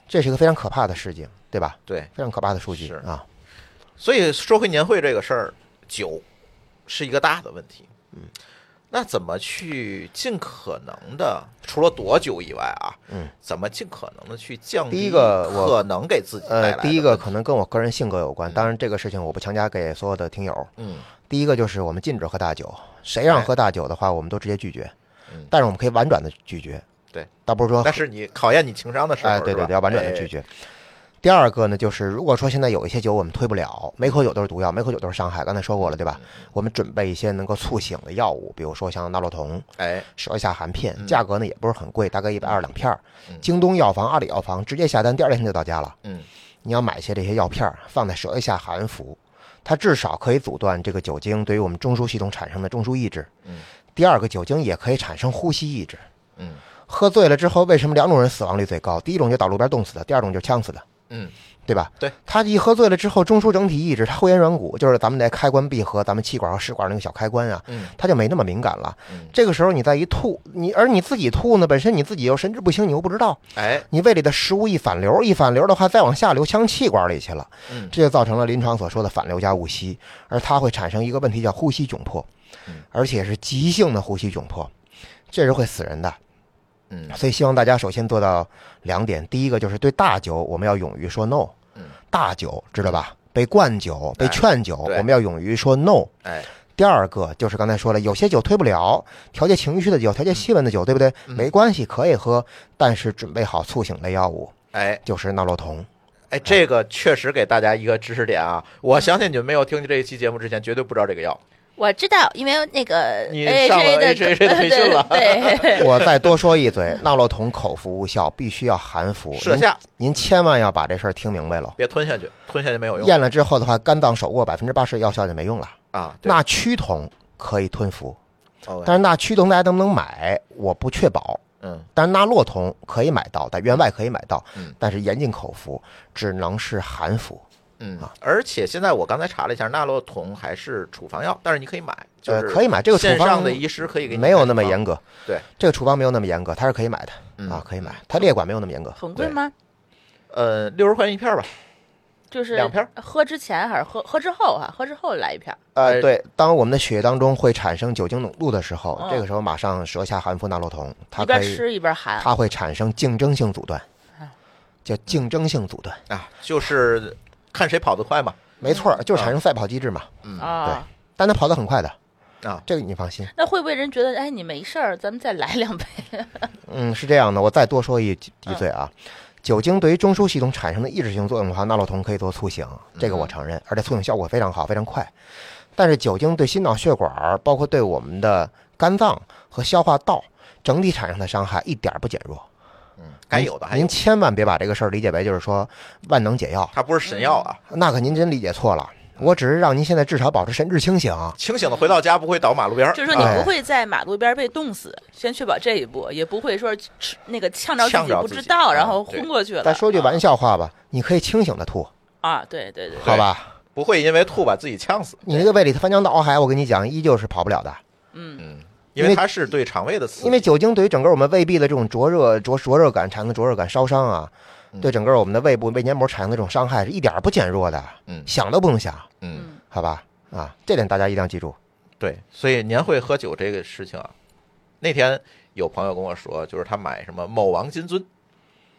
S3: 这是一个非常可怕的事情，对吧？
S2: 对，
S3: 非常可怕的数据啊。
S2: 所以说回年会这个事儿，酒是一个大的问题。
S3: 嗯，
S2: 那怎么去尽可能的，除了躲酒以外啊，
S3: 嗯，
S2: 怎么尽可能的去降
S3: 低一个
S2: 可能给自己
S3: 呃，第一个可能跟我个人性格有关，当然这个事情我不强加给所有的听友。
S2: 嗯，
S3: 第一个就是我们禁止喝大酒，谁让喝大酒的话，我们都直接拒绝。但是我们可以婉转的拒绝，
S2: 对，
S3: 倒不是说，
S2: 但是你考验你情商的时候，
S3: 哎，对对对，要婉转的拒绝。第二个呢，就是如果说现在有一些酒我们推不了，每口酒都是毒药，每口酒都是伤害，刚才说过了，对吧？我们准备一些能够促醒的药物，比如说像纳洛酮，
S2: 哎，
S3: 舌下含片，价格呢也不是很贵，大概一百二两片儿。京东药房、阿里药房直接下单，第二天就到家了。
S2: 嗯，
S3: 你要买些这些药片儿，放在舌下含服，它至少可以阻断这个酒精对于我们中枢系统产生的中枢抑制。
S2: 嗯。
S3: 第二个，酒精也可以产生呼吸抑制。
S2: 嗯，
S3: 喝醉了之后，为什么两种人死亡率最高？第一种就倒路边冻死的，第二种就是呛死的。
S2: 嗯，
S3: 对吧？
S2: 对，
S3: 他一喝醉了之后，中枢整体抑制，他后咽软骨就是咱们的开关闭合，咱们气管和食管那个小开关啊，他就没那么敏感了。这个时候你再一吐，你而你自己吐呢，本身你自己又神志不清，你又不知道，
S2: 哎，
S3: 你胃里的食物一反流，一反流的话，再往下流，呛气管里去了，这就造成了临床所说的反流加误吸，而它会产生一个问题叫呼吸窘迫，而且是急性的呼吸窘迫，这是会死人的。
S2: 嗯，
S3: 所以希望大家首先做到两点，第一个就是对大酒我们要勇于说 no，
S2: 嗯，
S3: 大酒知道吧？被灌酒、被劝酒，我们要勇于说 no。
S2: 哎，
S3: 第二个就是刚才说了，有些酒推不了，调节情绪的酒、调节气温的酒，对不对？没关系，可以喝，但是准备好促醒类药物，
S2: 哎，
S3: 就是纳洛酮。
S2: 哎，这个确实给大家一个知识点啊！我相信你们没有听见这一期节目之前，绝对不知道这个药。
S4: 我知道，因为那个
S2: 你上了 H H 的培训了。
S4: 对，
S3: 我再多说一嘴，纳洛酮口服无效，必须要含服。
S2: 您下，
S3: 您千万要把这事儿听明白了。
S2: 别吞下去，吞下去没有用。
S3: 咽了之后的话，肝脏手握百分之八十药效就没用了
S2: 啊。
S3: 那曲酮可以吞服，但是那曲酮大家能不能买？我不确保。
S2: 嗯，
S3: 但是纳洛酮可以买到，在院外可以买到。嗯，但是严禁口服，只能是含服。
S2: 嗯啊，而且现在我刚才查了一下，纳洛酮还是处方药，但是你可以买，就是
S3: 可以买这个
S2: 线上的医师可以给你，
S3: 没有那么严格。
S2: 对，
S3: 这个处方没有那么严格，它是可以买的啊，可以买。它列管没有那么严格。
S4: 很贵吗？
S2: 呃，六十块钱一片吧，
S4: 就是
S2: 两片。
S4: 喝之前还是喝喝之后啊？喝之后来一片。
S3: 呃，对，当我们的血液当中会产生酒精浓度的时候，这个时候马上舌下含服纳洛酮，它
S4: 一边吃一边含，
S3: 它会产生竞争性阻断，叫竞争性阻断
S2: 啊，就是看谁跑得快嘛。
S3: 没错，就是产生赛跑机制嘛。
S2: 嗯
S3: 对，但他跑得很快的
S2: 啊，
S3: 这个你放心。
S4: 那会不会人觉得，哎，你没事儿，咱们再来两杯？
S3: 嗯，是这样的，我再多说一一嘴啊。酒精对于中枢系统产生的抑制性作用的话，纳洛酮可以做促醒，这个我承认，而且促醒效果非常好，非常快。但是酒精对心脑血管，包括对我们的肝脏和消化道整体产生的伤害一点不减弱。
S2: 嗯，该有的。
S3: 您千万别把这个事儿理解为就是说万能解药，
S2: 它不是神药啊。
S3: 那可您真理解错了。我只是让您现在至少保持神志清醒，
S2: 清醒的回到家不会倒马路边
S4: 就是说你不会在马路边被冻死，先确保这一步，也不会说那个呛着自己不知道，然后昏过去了。
S3: 再说句玩笑话吧，你可以清醒的吐。
S4: 啊，对对对，
S3: 好吧，
S2: 不会因为吐把自己呛死。
S3: 你那个胃里头翻江倒海，我跟你讲，依旧是跑不了的。
S2: 嗯。嗯，因为它是对肠胃的刺激，
S3: 因为酒精对于整个我们胃壁的这种灼热、灼灼热感产生的灼热感烧伤啊。对整个我们的胃部胃黏膜产生的这种伤害是一点不减弱的，
S2: 嗯，
S3: 想都不用想，
S2: 嗯，
S3: 好吧，啊，这点大家一定要记住。
S2: 对，所以年会喝酒这个事情啊，那天有朋友跟我说，就是他买什么某王金樽。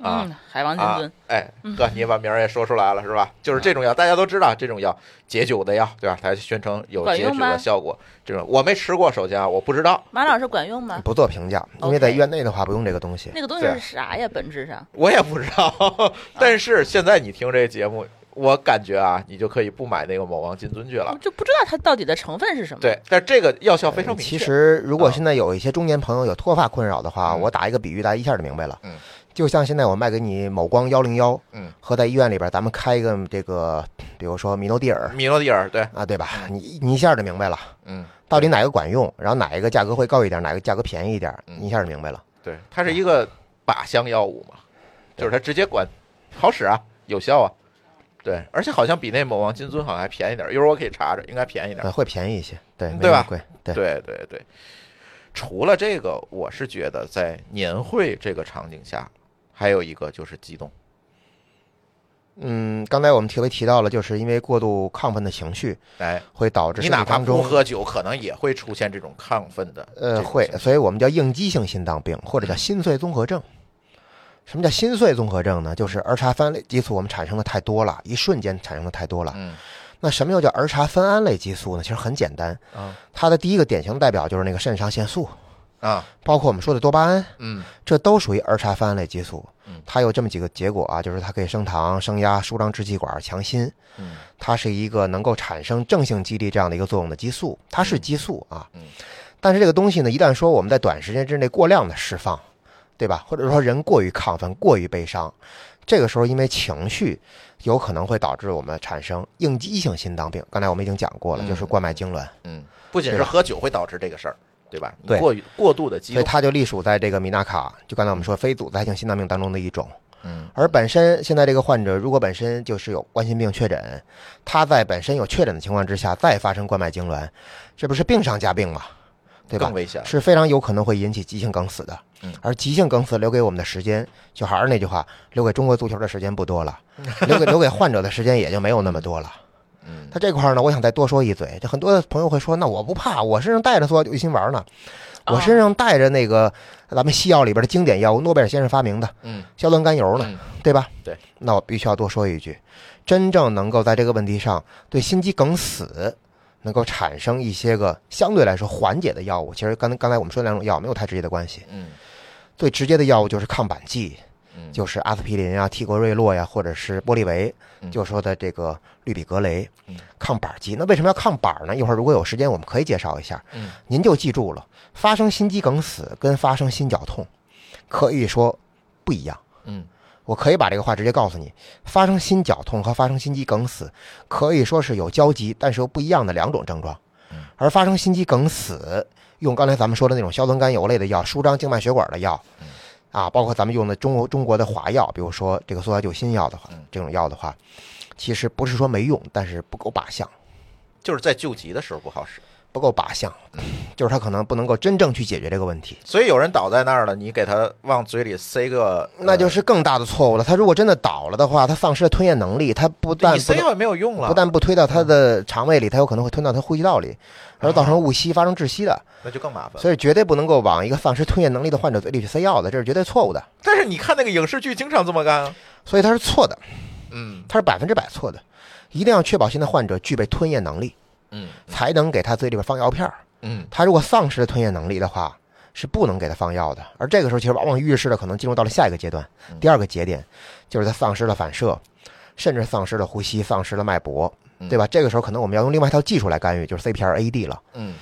S2: 啊，
S4: 海王金樽，
S2: 哎，哥，你把名儿也说出来了是吧？就是这种药，大家都知道这种药解酒的药，对吧？它宣称有解酒的效果。这种我没吃过，首先啊，我不知道。
S4: 马老师管用吗？
S3: 不做评价，因为在医院内的话不用这个东西。
S4: 那个东西是啥呀？本质上
S2: 我也不知道。但是现在你听这个节目，我感觉啊，你就可以不买那个某王金樽去了。
S4: 就不知道它到底的成分是什么。
S2: 对，但这个药效非常明
S3: 确。其实，如果现在有一些中年朋友有脱发困扰的话，我打一个比喻，大家一下就明白了。
S2: 嗯。
S3: 就像现在我卖给你某光幺零幺，
S2: 嗯，
S3: 和在医院里边咱们开一个这个，比如说米诺地尔，
S2: 米诺地尔，对
S3: 啊，对吧？你你一下就明白了，
S2: 嗯，
S3: 到底哪个管用，然后哪一个价格会高一点，哪个价格便宜一点，你一下就明白了。
S2: 对，它是一个靶向药物嘛，就是它直接管，好使啊，有效啊，对，而且好像比那某王金樽好像还便宜点，一会儿我可以查查，应该便宜点，
S3: 会便宜一些，对，
S2: 对吧？
S3: 贵，
S2: 对对对对。除了这个，我是觉得在年会这个场景下。还有一个就是激动，
S3: 嗯，刚才我们特别提到了，就是因为过度亢奋的情绪，
S2: 哎，
S3: 会导致
S2: 你哪怕不喝酒，可能也会出现这种亢奋的，
S3: 呃，会，所以我们叫应激性心脏病或者叫心碎综合症。什么叫心碎综合症呢？就是儿茶酚类激素我们产生的太多了，一瞬间产生的太多了。
S2: 嗯，
S3: 那什么又叫儿茶酚胺类激素呢？其实很简单，
S2: 啊，
S3: 它的第一个典型代表就是那个肾上腺素。
S2: 啊，
S3: 包括我们说的多巴胺，
S2: 嗯，
S3: 这都属于儿茶酚胺类激素。
S2: 嗯，
S3: 它有这么几个结果啊，就是它可以升糖、升压、舒张支气管、强心。
S2: 嗯，
S3: 它是一个能够产生正性激励这样的一个作用的激素，它是激素啊。
S2: 嗯，
S3: 但是这个东西呢，一旦说我们在短时间之内过量的释放，对吧？或者说人过于亢奋、过于悲伤，这个时候因为情绪，有可能会导致我们产生应激性心脏病。刚才我们已经讲过了，就是冠脉痉挛。
S2: 嗯，不仅是喝酒会导致这个事儿。对吧？
S3: 对，
S2: 过过度的激
S3: 所以它就隶属在这个米纳卡，就刚才我们说非阻塞性心脏病当中的一种。
S2: 嗯，
S3: 而本身现在这个患者如果本身就是有冠心病确诊，他在本身有确诊的情况之下再发生冠脉痉挛，这不是病上加病吗？对吧？
S2: 更危险，
S3: 是非常有可能会引起急性梗死的。
S2: 嗯，
S3: 而急性梗死留给我们的时间，就还是那句话，留给中国足球的时间不多了，留给留给患者的时间也就没有那么多了。
S2: 嗯，
S3: 他这块呢，我想再多说一嘴，就很多朋友会说，那我不怕，我身上带着塑料救心丸呢，我身上带着那个咱们西药里边的经典药物，诺贝尔先生发明的，
S2: 嗯，
S3: 硝酸甘油呢，对吧？
S2: 对，
S3: 那我必须要多说一句，真正能够在这个问题上对心肌梗死。能够产生一些个相对来说缓解的药物，其实刚刚才我们说的两种药没有太直接的关系。
S2: 嗯，
S3: 最直接的药物就是抗板剂，
S2: 嗯，
S3: 就是阿司匹林啊、替格瑞洛呀，或者是玻利维，就说的这个氯吡格雷，抗板剂。那为什么要抗板呢？一会儿如果有时间，我们可以介绍一下。
S2: 嗯，
S3: 您就记住了，发生心肌梗死跟发生心绞痛，可以说不一样。
S2: 嗯。
S3: 我可以把这个话直接告诉你：发生心绞痛和发生心肌梗死可以说是有交集，但是又不一样的两种症状。而发生心肌梗死，用刚才咱们说的那种硝酸甘油类的药，舒张静脉血管的药，啊，包括咱们用的中国中国的华药，比如说这个速效救心药的话，这种药的话，其实不是说没用，但是不够靶向，
S2: 就是在救急的时候不好使。
S3: 不够靶向，就是他可能不能够真正去解决这个问题。
S2: 所以有人倒在那儿了，你给他往嘴里塞个，
S3: 那就是更大的错误了。他如果真的倒了的话，他丧失了吞咽能力，他不但
S2: 塞也没有用了，
S3: 不但不推到他的肠胃里，他有可能会吞到他呼吸道里，而造成误吸，发生窒息的，
S2: 那就更麻烦。
S3: 所以绝对不能够往一个丧失吞咽能力的患者嘴里去塞药的，这是绝对错误的。
S2: 但是你看那个影视剧经常这么干，
S3: 所以他是错的。
S2: 嗯，
S3: 他是百分之百错的，一定要确保现在患者具备吞咽能力，
S2: 嗯，
S3: 才能给他嘴里边放药片儿。
S2: 嗯，
S3: 他如果丧失了吞咽能力的话，是不能给他放药的。而这个时候，其实往往预示着可能进入到了下一个阶段，第二个节点，就是他丧失了反射，甚至丧失了呼吸，丧失了脉搏，对吧？这个时候可能我们要用另外一套技术来干预，就是 CPR-AD 了。
S2: 嗯，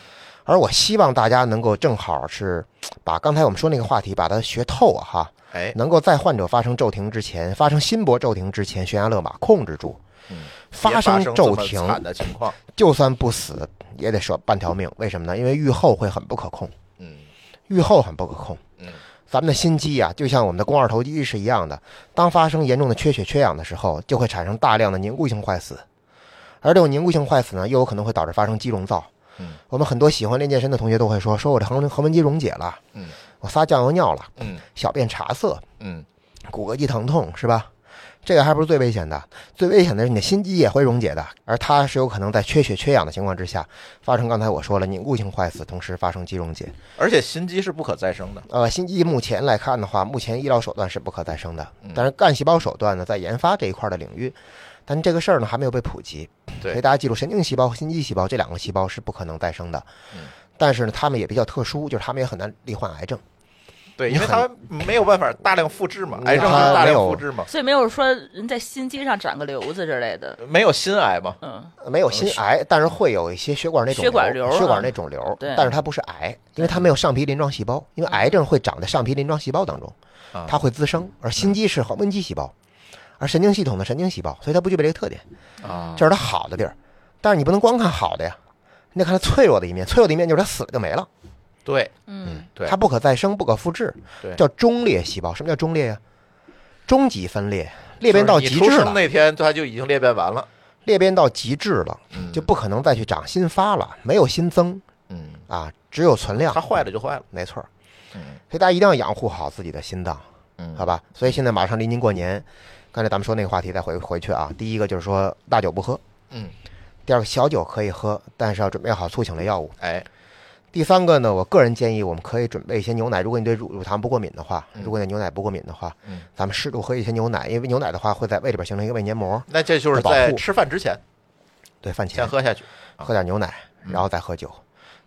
S3: 而我希望大家能够正好是 把刚才我们说那个话题把它学透啊，哈，
S2: 哎，
S3: 能够在患者发生骤停之前，发生心搏骤停之前，悬崖勒马控制住。
S2: 嗯，
S3: 发
S2: 生
S3: 骤停
S2: 的情况，
S3: 就算不死也得舍半条命。为什么呢？因为愈后会很不可控。
S2: 嗯，
S3: 愈后很不可控。
S2: 嗯，
S3: 咱们的心肌啊，就像我们的肱二头肌是一样的。当发生严重的缺血缺氧的时候，就会产生大量的凝固性坏死。而这种凝固性坏死呢，又有可能会导致发生肌溶灶。
S2: 嗯，
S3: 我们很多喜欢练健身的同学都会说：“说我这横横纹肌溶解了。”
S2: 嗯，
S3: 我撒酱油尿了。
S2: 嗯，
S3: 小便茶色。
S2: 嗯，
S3: 骨骼肌疼痛是吧？这个还不是最危险的，最危险的是你的心肌也会溶解的，而它是有可能在缺血缺氧的情况之下发生。刚才我说了，凝固性坏死，同时发生肌溶解，
S2: 而且心肌是不可再生的。
S3: 呃，心肌目前来看的话，目前医疗手段是不可再生的，但是干细胞手段呢，在研发这一块的领域，但这个事儿呢还没有被普及。
S2: 对，
S3: 所以大家记住，神经细胞和心肌细胞这两个细胞是不可能再生的。
S2: 嗯，
S3: 但是呢，它们也比较特殊，就是它们也很难罹患癌症。
S2: 对，因为它没有办法大量复制嘛，癌症是大量复制嘛，
S4: 所以没有说人在心肌上长个瘤子之类的，
S2: 没有心癌嘛，
S4: 嗯，
S3: 没有心癌，但是会有一些血管那种
S4: 血管瘤，
S3: 血管那肿瘤，
S4: 对，
S3: 但是它不是癌，因为它没有上皮鳞状细胞，因为癌症会长在上皮鳞状细胞当中，它会滋生，而心肌是横纹肌细胞，而神经系统的神经细胞，所以它不具备这个特点，
S2: 啊，
S3: 这是它好的地儿，但是你不能光看好的呀，你得看它脆弱的一面，脆弱的一面就是它死了就没了。
S2: 对，
S4: 嗯，
S2: 对，
S3: 它不可再生，不可复制，
S2: 对，
S3: 叫中裂细胞。什么叫中裂呀？终极分裂，裂变到极致了。
S2: 那天它就已经裂变完了，
S3: 裂变到极致了，就不可能再去长新发了，没有新增，
S2: 嗯
S3: 啊，只有存量。
S2: 它坏了就坏了，
S3: 没错。
S2: 嗯，
S3: 所以大家一定要养护好自己的心脏，
S2: 嗯，
S3: 好吧。所以现在马上临近过年，刚才咱们说那个话题再回回去啊。第一个就是说大酒不喝，
S2: 嗯。
S3: 第二个小酒可以喝，但是要准备好促醒类药物，
S2: 哎。
S3: 第三个呢，我个人建议我们可以准备一些牛奶。如果你对乳乳糖不过敏的话，如果你牛奶不过敏的话，
S2: 嗯，
S3: 咱们适度喝一些牛奶，因为牛奶的话会在胃里边形成一个胃黏膜。
S2: 那这就是在吃饭之前，
S3: 对饭前
S2: 先喝下去，
S3: 喝点牛奶，然后再喝酒。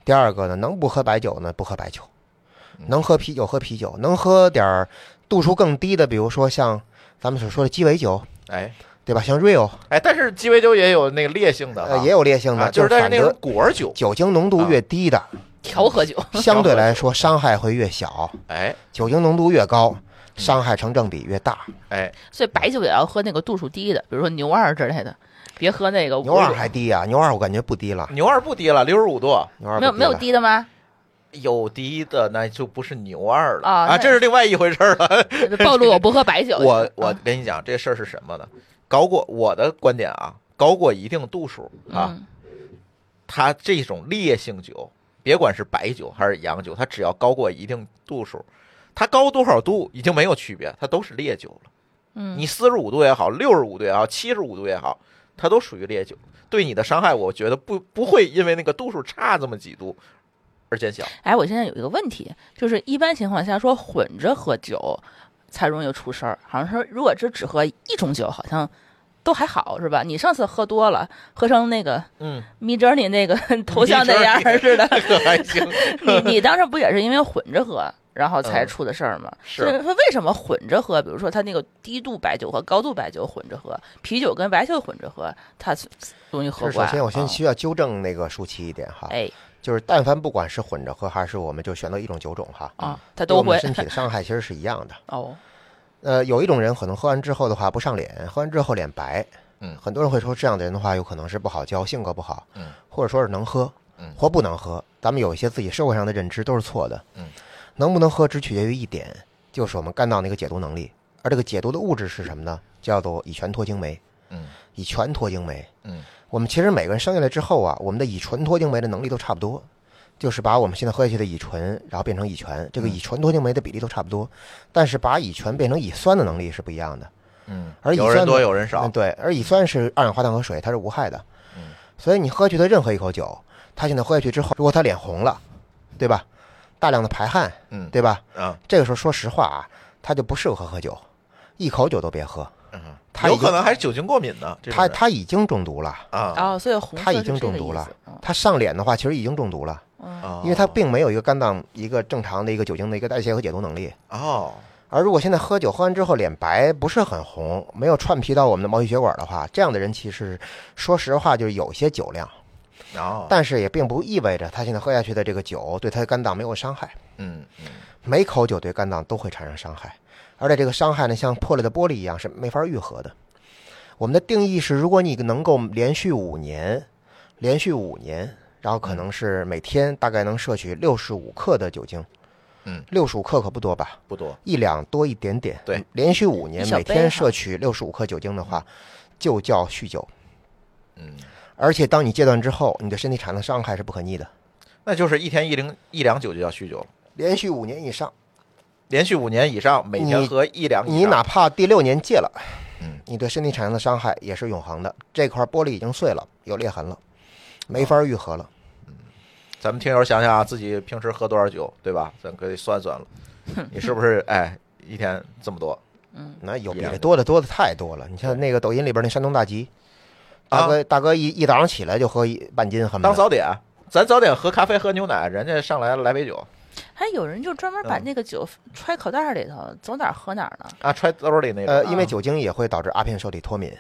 S3: 第二个呢，能不喝白酒呢？不喝白酒，能喝啤酒喝啤酒，能喝点度数更低的，比如说像咱们所说的鸡尾酒，
S2: 哎，
S3: 对吧？像 Rio，
S2: 哎，但是鸡尾酒也有那个烈性的，
S3: 呃，也有烈性的，
S2: 就是
S3: 但是
S2: 那种果酒，
S3: 酒精浓度越低的。
S4: 调和酒。
S3: 相对来说伤害会越小，
S2: 哎，
S3: 酒精浓度越高，伤害成正比越大，
S2: 哎，
S4: 所以白酒也要喝那个度数低的，比如说牛二之类的，别喝那个
S3: 牛二还低啊，牛二我感觉不低了，
S2: 牛二不低了，六十五度，
S3: 牛二
S4: 没有没有低的吗？
S2: 有低的那就不是牛二了。啊，这是另外一回事了。
S4: 暴露我不喝白酒。
S2: 我我跟你讲，这事儿是什么呢？高过我的观点啊，高过一定度数啊，它这种烈性酒，别管是白酒还是洋酒，它只要高过一定度数，它高多少度已经没有区别，它都是烈酒了。
S4: 嗯，
S2: 你四十五度也好，六十五度也好，七十五度也好，它都属于烈酒，对你的伤害，我觉得不不会因为那个度数差这么几度。而减小。
S4: 哎，我现在有一个问题，就是一般情况下说混着喝酒才容易出事儿。好像说如果是只喝一种酒，好像都还好，是吧？你上次喝多了，喝成那个
S2: 嗯，
S4: 米哲你那个 头像那样似的，
S2: 还行。
S4: 你你当时不也是因为混着喝，然后才出的事儿吗？
S2: 是
S4: 说为什么混着喝？比如说他那个低度白酒和高度白酒混着喝，啤酒跟白酒混着喝，它容易喝
S3: 坏。首先，我先需要纠正那个舒淇一点哈。
S4: 哎。
S3: 就是，但凡不管是混着喝，还是我们就选择一种酒种哈，
S4: 啊，它都会
S3: 身体的伤害其实是一样的。
S4: 哦，
S3: 呃，有一种人可能喝完之后的话不上脸，喝完之后脸白，
S2: 嗯，
S3: 很多人会说这样的人的话有可能是不好教，性格不好，
S2: 嗯，
S3: 或者说是能喝，
S2: 嗯，
S3: 或不能喝。咱们有一些自己社会上的认知都是错的，
S2: 嗯，
S3: 能不能喝只取决于一点，就是我们肝脏的一个解毒能力，而这个解毒的物质是什么呢？叫做乙醛脱精酶，
S2: 嗯，
S3: 乙醛脱精酶，
S2: 嗯。
S3: 我们其实每个人生下来之后啊，我们的乙醇脱精酶的能力都差不多，就是把我们现在喝下去的乙醇，然后变成乙醛，这个乙醇脱精酶的比例都差不多，但是把乙醛变成乙酸的能力是不一样的。
S2: 嗯，
S3: 而乙酸
S2: 多有人少。
S3: 对，而乙酸是二氧化碳和水，它是无害的。
S2: 嗯，
S3: 所以你喝去的任何一口酒，他现在喝下去之后，如果他脸红了，对吧？大量的排汗，
S2: 嗯，
S3: 对吧？
S2: 啊，
S3: 这个时候说实话啊，他就不适合喝酒，一口酒都别喝。
S2: 嗯。有可能还是酒精过敏呢，
S3: 他他已经中毒了
S2: 啊！
S4: 哦，所以红
S3: 他已经中毒了，他上脸的话其实已经中毒了，因为他并没有一个肝脏一个正常的一个酒精的一个代谢和解毒能力
S2: 哦。
S3: 而如果现在喝酒喝完之后脸白不是很红，没有串皮到我们的毛细血管的话，这样的人其实说实话就是有些酒量
S2: 哦，
S3: 但是也并不意味着他现在喝下去的这个酒对他的肝脏没有伤害。
S2: 嗯嗯，
S3: 每口酒对肝脏都会产生伤害，而且这个伤害呢像破了的玻璃一样是没法愈合的。我们的定义是，如果你能够连续五年，连续五年，然后可能是每天大概能摄取六十五克的酒精，
S2: 嗯，
S3: 六十五克可不多吧？
S2: 不多，
S3: 一两多一点点。
S2: 对，
S3: 连续五年每天摄取六十五克酒精的话，就叫酗酒。
S2: 嗯，
S3: 而且当你戒断之后，你的身体产生伤害是不可逆的。
S2: 那就是一天一零一两酒就叫酗酒了。
S3: 连续五年以上，
S2: 连续五年以上，每天喝一两，
S3: 你哪怕第六年戒了。
S2: 嗯，
S3: 你对身体产生的伤害也是永恒的。这块玻璃已经碎了，有裂痕了，没法愈合了。
S2: 嗯，咱们听友想想啊，自己平时喝多少酒，对吧？咱可以算算了。你是不是哎，一天这么多？
S4: 嗯，
S3: 那有比这多的多的太多了。你像那个抖音里边那山东大吉，大哥大哥一一早上起来就喝一半斤，很
S2: 当早点。咱早点喝咖啡喝牛奶，人家上来来杯酒。
S4: 还有人就专门把那个酒揣口袋里头，走哪儿喝哪儿呢？
S2: 啊，揣兜里那个。
S3: 呃，因为酒精也会导致阿片受体脱敏。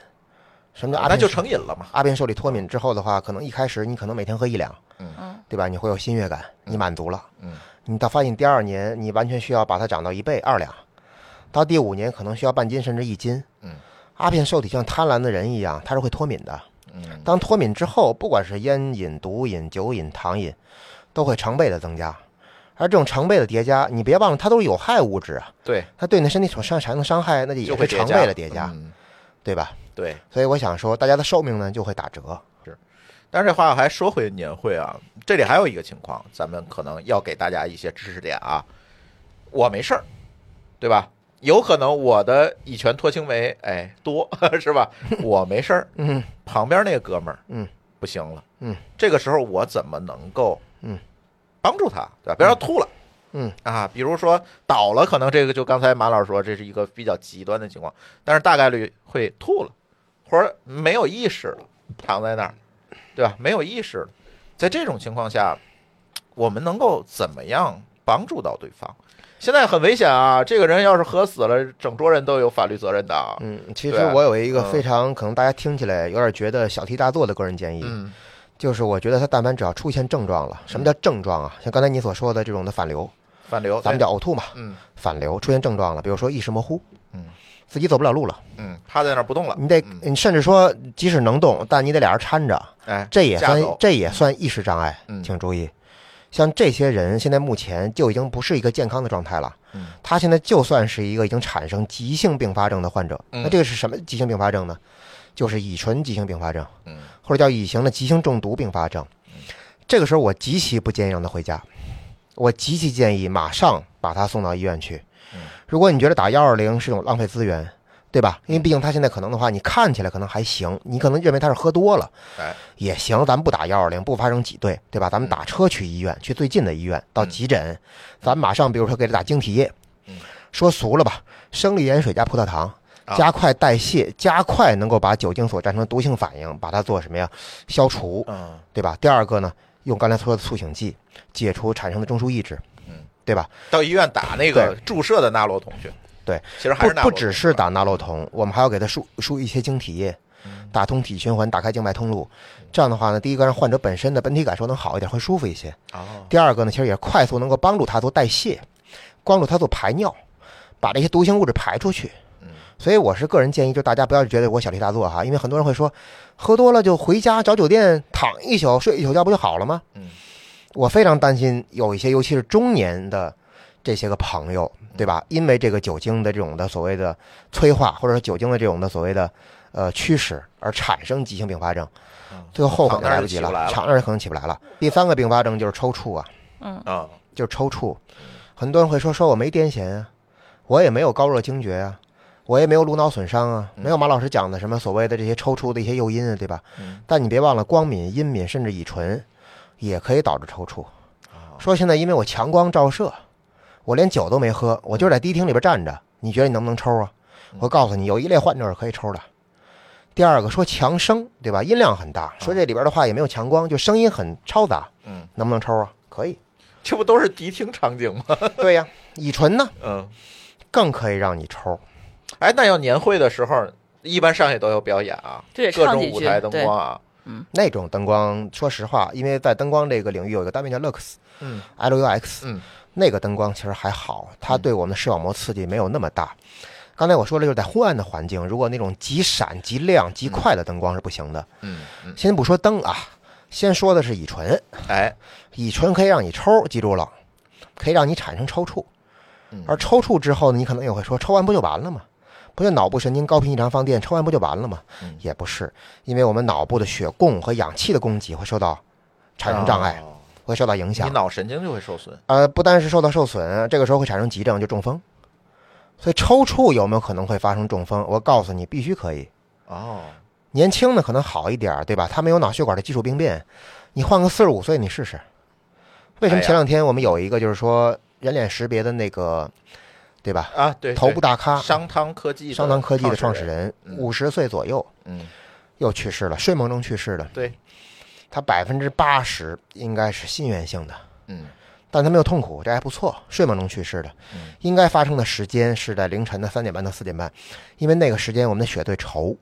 S3: 什么叫阿？
S2: 那就成瘾了嘛。
S3: 阿片受体脱敏之后的话，可能一开始你可能每天喝一两，
S2: 嗯，
S3: 对吧？你会有新悦感，你满足了，
S2: 嗯，
S3: 你到发现第二年你完全需要把它涨到一倍二两，到第五年可能需要半斤甚至一斤，
S2: 嗯，
S3: 阿片受体像贪婪的人一样，它是会脱敏的，
S2: 嗯，
S3: 当脱敏之后，不管是烟瘾、毒瘾、酒瘾、糖瘾，都会成倍的增加。而这种成倍的叠加，你别忘了，它都是有害物质啊。
S2: 对，
S3: 它对你的身体所产生的伤害，那就也
S2: 会
S3: 成倍的叠
S2: 加，
S3: 对吧？
S2: 对。
S3: 所以我想说，大家的寿命呢就会打折。
S2: 是。但是这话还说回年会啊，这里还有一个情况，咱们可能要给大家一些知识点啊。我没事儿，对吧？有可能我的乙醛脱氢酶哎多 是吧？我没事儿。
S3: 嗯。
S2: 旁边那个哥们儿，
S3: 嗯，
S2: 不行了。
S3: 嗯。
S2: 这个时候我怎么能够
S3: 嗯？
S2: 帮助他，对吧？别让他吐了，
S3: 嗯
S2: 啊，比如说倒了，可能这个就刚才马老师说，这是一个比较极端的情况，但是大概率会吐了，或者没有意识了，躺在那儿，对吧？没有意识了，在这种情况下，我们能够怎么样帮助到对方？现在很危险啊！这个人要是喝死了，整桌人都有法律责任的。
S3: 嗯，其实我有一个非常可能大家听起来有点觉得小题大做的个人建议。
S2: 嗯。
S3: 就是我觉得他但凡只要出现症状了，什么叫症状啊？像刚才你所说的这种的反流，
S2: 反流，
S3: 咱们叫呕吐嘛。
S2: 嗯，
S3: 反流出现症状了，比如说意识模糊，
S2: 嗯，
S3: 自己走不了路了，
S2: 嗯，趴在那儿不动了。
S3: 你得，你甚至说即使能动，但你得俩人搀着，
S2: 哎，
S3: 这也算这也算意识障碍。
S2: 嗯，
S3: 请注意，像这些人现在目前就已经不是一个健康的状态了。嗯，他现在就算是一个已经产生急性并发症的患者，那这个是什么急性并发症呢？就是乙醇急性并发症，嗯，或者叫乙型的急性中毒并发症。这个时候我极其不建议让他回家，我极其建议马上把他送到医院去。如果你觉得打幺二零是种浪费资源。对吧？因为毕竟他现在可能的话，你看起来可能还行，你可能认为他是喝多了，
S2: 哎，
S3: 也行。咱们不打幺二零，不发生挤兑，对吧？咱们打车去医院，去最近的医院，到急诊，咱马上，比如说给他打晶体液，说俗了吧，生理盐水加葡萄糖，加快代谢，加快能够把酒精所产生的毒性反应，把它做什么呀？消除，嗯，对吧？第二个呢，用刚才说的促醒剂解除产生的中枢抑制，嗯，对吧？
S2: 到医院打那个注射的纳洛酮去。
S3: 对，
S2: 其实还是
S3: 不不只是打纳洛酮，我们还要给他输输一些晶体液，打通体循环，打开静脉通路。这样的话呢，第一个让患者本身的本体感受能好一点，会舒服一些。哦。第二个呢，其实也快速能够帮助他做代谢，帮助他做排尿，把这些毒性物质排出去。嗯。所以我是个人建议，就大家不要觉得我小题大做哈，因为很多人会说，喝多了就回家找酒店躺一宿睡一宿觉不就好了吗？嗯。我非常担心有一些，尤其是中年的这些个朋友。对吧？因为这个酒精的这种的所谓的催化，或者说酒精的这种的所谓的呃驱使而产生急性并发症，最后后悔就来不及了，躺那儿可能起不来了。第三个并发症就是抽搐啊，
S4: 嗯
S2: 啊，
S3: 就是抽搐。很多人会说说我没癫痫啊，我也没有高热惊厥啊，我也没有颅脑损伤啊，没有马老师讲的什么所谓的这些抽搐的一些诱因啊，对吧？但你别忘了，光敏、阴敏甚至乙醇也可以导致抽搐。说现在因为我强光照射。我连酒都没喝，我就在迪厅里边站着。你觉得你能不能抽啊？我告诉你，有一类患者是可以抽的。第二个说强声，对吧？音量很大，说这里边的话也没有强光，就声音很嘈杂。嗯，能不能抽啊？可以，
S2: 这不都是迪厅场景吗？
S3: 对呀，乙醇呢？嗯，更可以让你抽。
S2: 哎，那要年会的时候，一般上去都有表演啊，各种舞台灯光啊。
S3: 嗯，那种灯光，说实话，因为在灯光这个领域有一个单位叫 Lux，嗯，L U X，嗯。那个灯光其实还好，它对我们的视网膜刺激没有那么大。刚才我说了，就是在昏暗的环境，如果那种极闪、极亮、极快的灯光是不行的。嗯，先不说灯啊，先说的是乙醇。
S2: 哎，
S3: 乙醇可以让你抽，记住了，可以让你产生抽搐。而抽搐之后呢，你可能也会说，抽完不就完了吗？不就脑部神经高频异常放电，抽完不就完了吗？也不是，因为我们脑部的血供和氧气的供给会受到产生障碍。会受到影响，
S2: 你脑神经就会受损。
S3: 呃，不单是受到受损，这个时候会产生急症，就中风。所以抽搐有没有可能会发生中风？我告诉你，必须可以。
S2: 哦，
S3: 年轻的可能好一点，对吧？他没有脑血管的基础病变。你换个四十五岁，你试试。为什么前两天我们有一个就是说人脸识别的那个，对吧？
S2: 啊，对，
S3: 头部大咖，
S2: 商汤科技，
S3: 商汤科技的创始人，五十岁左右，嗯，又去世了，睡梦中去世的。
S2: 对。
S3: 他百分之八十应该是心源性的，嗯，但他没有痛苦，这还不错。睡梦中去世的，应该发生的时间是在凌晨的三点半到四点半，因为那个时间我们的血最稠。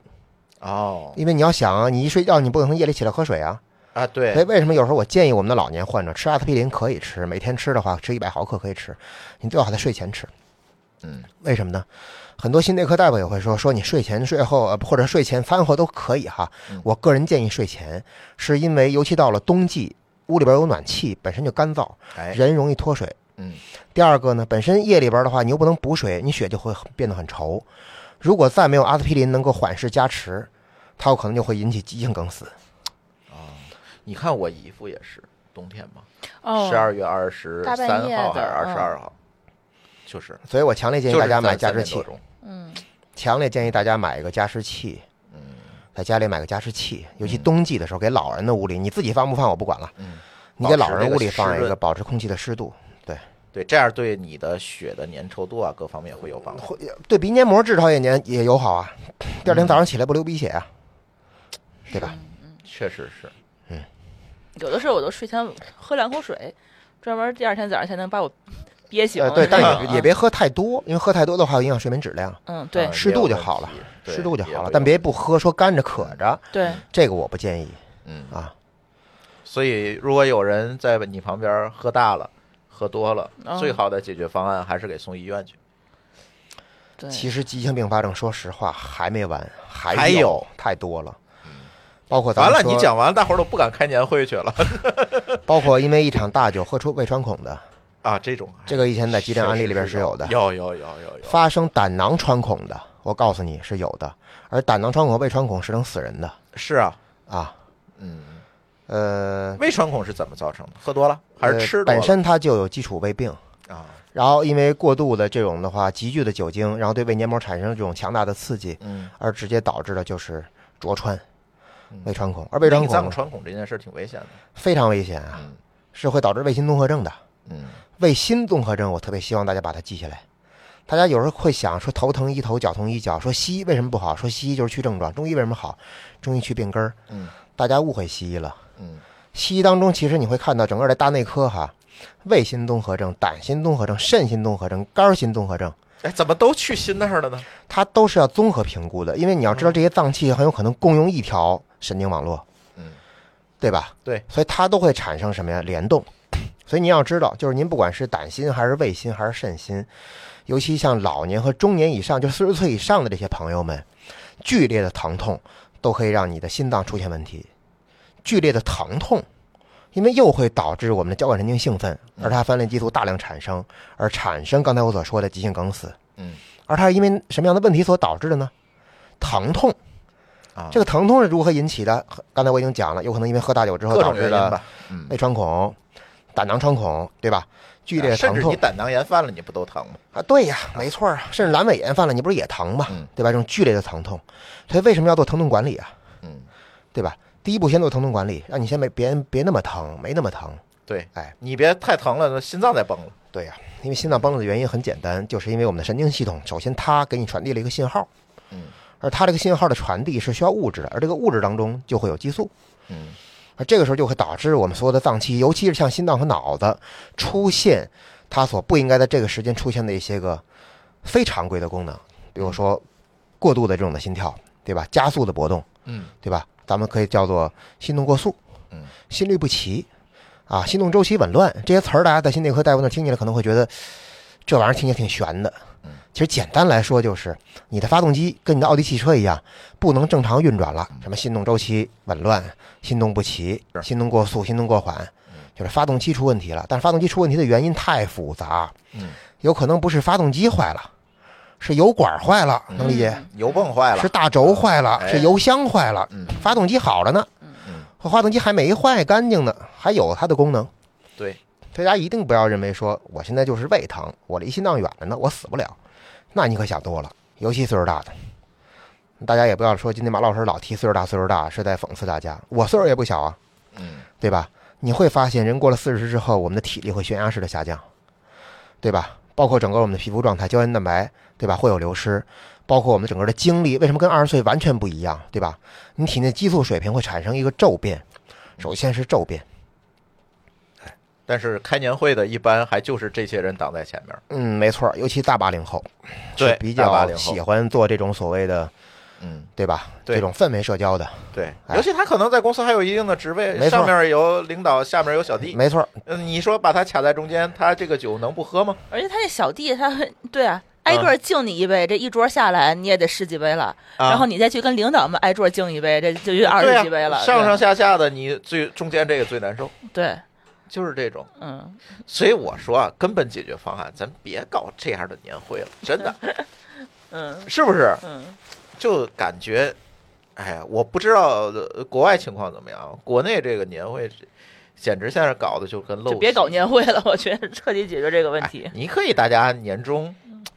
S2: 哦，
S3: 因为你要想啊，你一睡觉你不可能夜里起来喝水啊。
S2: 啊，对。
S3: 所以为什么有时候我建议我们的老年患者吃阿司匹林可以吃，每天吃的话吃一百毫克可以吃，你最好在睡前吃。嗯，为什么呢？很多心内科大夫也会说，说你睡前、睡后，呃，或者睡前、饭后都可以哈。我个人建议睡前，是因为尤其到了冬季，屋里边有暖气，本身就干燥，人容易脱水。嗯。第二个呢，本身夜里边的话，你又不能补水，你血就会变得很稠。如果再没有阿司匹林能够缓释加持，它有可能就会引起急性梗死。
S2: 啊，你看我姨夫也是冬天嘛，十二月二十三号还是二十二号？就是，
S3: 所以我强烈建议大家买加湿器。嗯，强烈建议大家买一个加湿器。嗯，在家里买个加湿器，尤其冬季的时候，给老人的屋里，你自己放不放我不管了。嗯，你给老人屋里放一个，保持空气的湿度。对
S2: 对，这样对你的血的粘稠度啊，各方面会有帮助。会
S3: 对鼻黏膜至少也粘也友好啊。第二天早上起来不流鼻血啊，对吧？
S2: 嗯，确实是。
S3: 嗯，
S4: 有的时候我都睡前喝两口水，专门第二天早上才能把我。憋醒，
S3: 对，但也也别喝太多，因为喝太多的话影响睡眠质量。
S4: 嗯，对，
S3: 适度就好了，适度就好了，但别不喝，说干着渴着。
S4: 对，
S3: 这个我不建议。
S2: 嗯
S3: 啊，
S2: 所以如果有人在你旁边喝大了、喝多了，最好的解决方案还是给送医院去。
S3: 其实急性并发症，说实话还没完，
S2: 还
S3: 有太多了。包括
S2: 完了，你讲完，大伙儿都不敢开年会去了。
S3: 包括因为一场大酒喝出胃穿孔的
S2: 啊，这种
S3: 这个以前在急诊案例里边是有的，
S2: 有有有有有。
S3: 发生胆囊穿孔的，我告诉你是有的，而胆囊穿孔和、胃穿孔是能死人的。
S2: 是啊。
S3: 啊，
S2: 嗯，
S3: 呃，
S2: 胃穿孔是怎么造成的？喝多了还是吃？
S3: 本身它就有基础胃病
S2: 啊，
S3: 然后因为过度的这种的话，急剧的酒精，然后对胃黏膜产生这种强大的刺激，
S2: 嗯，
S3: 而直接导致的就是灼穿。胃穿孔，而胃穿孔、
S2: 穿孔这件事挺危险的，
S3: 非常危险啊，是会导致胃心综合症的。
S2: 嗯，
S3: 胃心综合症，我特别希望大家把它记下来。大家有时候会想说头疼医头，脚疼医脚，说西医为什么不好？说西医就是去症状，中医为什么好？中医去病根儿。
S2: 嗯，
S3: 大家误会西医了。
S2: 嗯，
S3: 西医当中其实你会看到整个的大内科哈，胃心综合症、胆心综合症、肾心综合症、肝心综合症。
S2: 哎，怎么都去心那儿了呢？
S3: 它都是要综合评估的，因为你要知道这些脏器很有可能共用一条神经网络，
S2: 嗯，
S3: 对吧？
S2: 对，
S3: 所以它都会产生什么呀？联动。所以您要知道，就是您不管是胆心还是胃心还是肾心，尤其像老年和中年以上，就四十岁以上的这些朋友们，剧烈的疼痛都可以让你的心脏出现问题。剧烈的疼痛，因为又会导致我们的交感神经兴奋，而它分泌激素大量产生，而产生刚才我所说的急性梗死。
S2: 嗯。
S3: 而它是因为什么样的问题所导致的呢？疼痛，
S2: 啊，
S3: 这个疼痛是如何引起的？刚才我已经讲了，有可能因为喝大酒之后导致的胃穿孔、胆囊穿孔，对吧？剧烈疼痛，
S2: 你胆囊炎犯了，你不都疼吗？
S3: 啊，对呀，没错啊，甚至阑尾炎犯了，你不是也疼吗？对吧？这种剧烈的疼痛，所以为什么要做疼痛管理啊？
S2: 嗯，
S3: 对吧？第一步先做疼痛管理，让你先没别别那么疼，没那么疼。
S2: 对，
S3: 哎，
S2: 你别太疼了，那心脏再崩了。
S3: 对呀。因为心脏崩了的原因很简单，就是因为我们的神经系统，首先它给你传递了一个信号，
S2: 嗯，
S3: 而它这个信号的传递是需要物质的，而这个物质当中就会有激素，
S2: 嗯，
S3: 而这个时候就会导致我们所有的脏器，尤其是像心脏和脑子，出现它所不应该在这个时间出现的一些个非常规的功能，比如说过度的这种的心跳，对吧？加速的搏动，
S2: 嗯，
S3: 对吧？咱们可以叫做心动过速，
S2: 嗯，
S3: 心律不齐。啊，心动周期紊乱这些词儿，大家在心内科大夫那听起来可能会觉得这玩意儿听起来挺悬的。
S2: 嗯，
S3: 其实简单来说就是你的发动机跟你的奥迪汽车一样，不能正常运转了。什么心动周期紊乱、心动不齐、心动过速、心动过缓，就是发动机出问题了。但是发动机出问题的原因太复杂，
S2: 嗯，
S3: 有可能不是发动机坏了，是油管坏了，能理解？
S2: 油泵坏了，
S3: 是大轴坏了，是油箱坏了，发动机好着呢。和发动机还没坏干净呢，还有它的功能。
S2: 对，
S3: 大家一定不要认为说我现在就是胃疼，我离心脏远着呢，我死不了。那你可想多了，尤其岁数大的。大家也不要说今天马老师老提岁数大，岁数大是在讽刺大家。我岁数也不小啊，
S2: 嗯，
S3: 对吧？你会发现人过了四十之后，我们的体力会悬崖式的下降，对吧？包括整个我们的皮肤状态、胶原蛋白，对吧？会有流失。包括我们整个的精力，为什么跟二十岁完全不一样，对吧？你体内激素水平会产生一个骤变，首先是骤变。
S2: 但是开年会的一般还就是这些人挡在前面。
S3: 嗯，没错，尤其大八零后，
S2: 对，
S3: 比较喜欢做这种所谓的，
S2: 嗯，
S3: 对吧？
S2: 对，
S3: 这种氛围社交的。
S2: 对，尤其他可能在公司还有一定的职位，上面有领导，下面有小弟。
S3: 没错。
S2: 嗯，你说把他卡在中间，他这个酒能不喝吗？
S4: 而且他这小弟，他对啊。挨个敬你一杯，这一桌下来你也得十几杯了，然后你再去跟领导们挨桌敬一杯，这就二十几杯了。
S2: 上上下下的，你最中间这个最难受。
S4: 对，
S2: 就是这种。
S4: 嗯，
S2: 所以我说啊，根本解决方案，咱别搞这样的年会了，真的。
S4: 嗯，
S2: 是不是？
S4: 嗯，
S2: 就感觉，哎呀，我不知道国外情况怎么样，国内这个年会。简直现在搞的就跟漏，
S4: 就别搞年会了，我觉得彻底解决这个问题。
S2: 你可以大家年终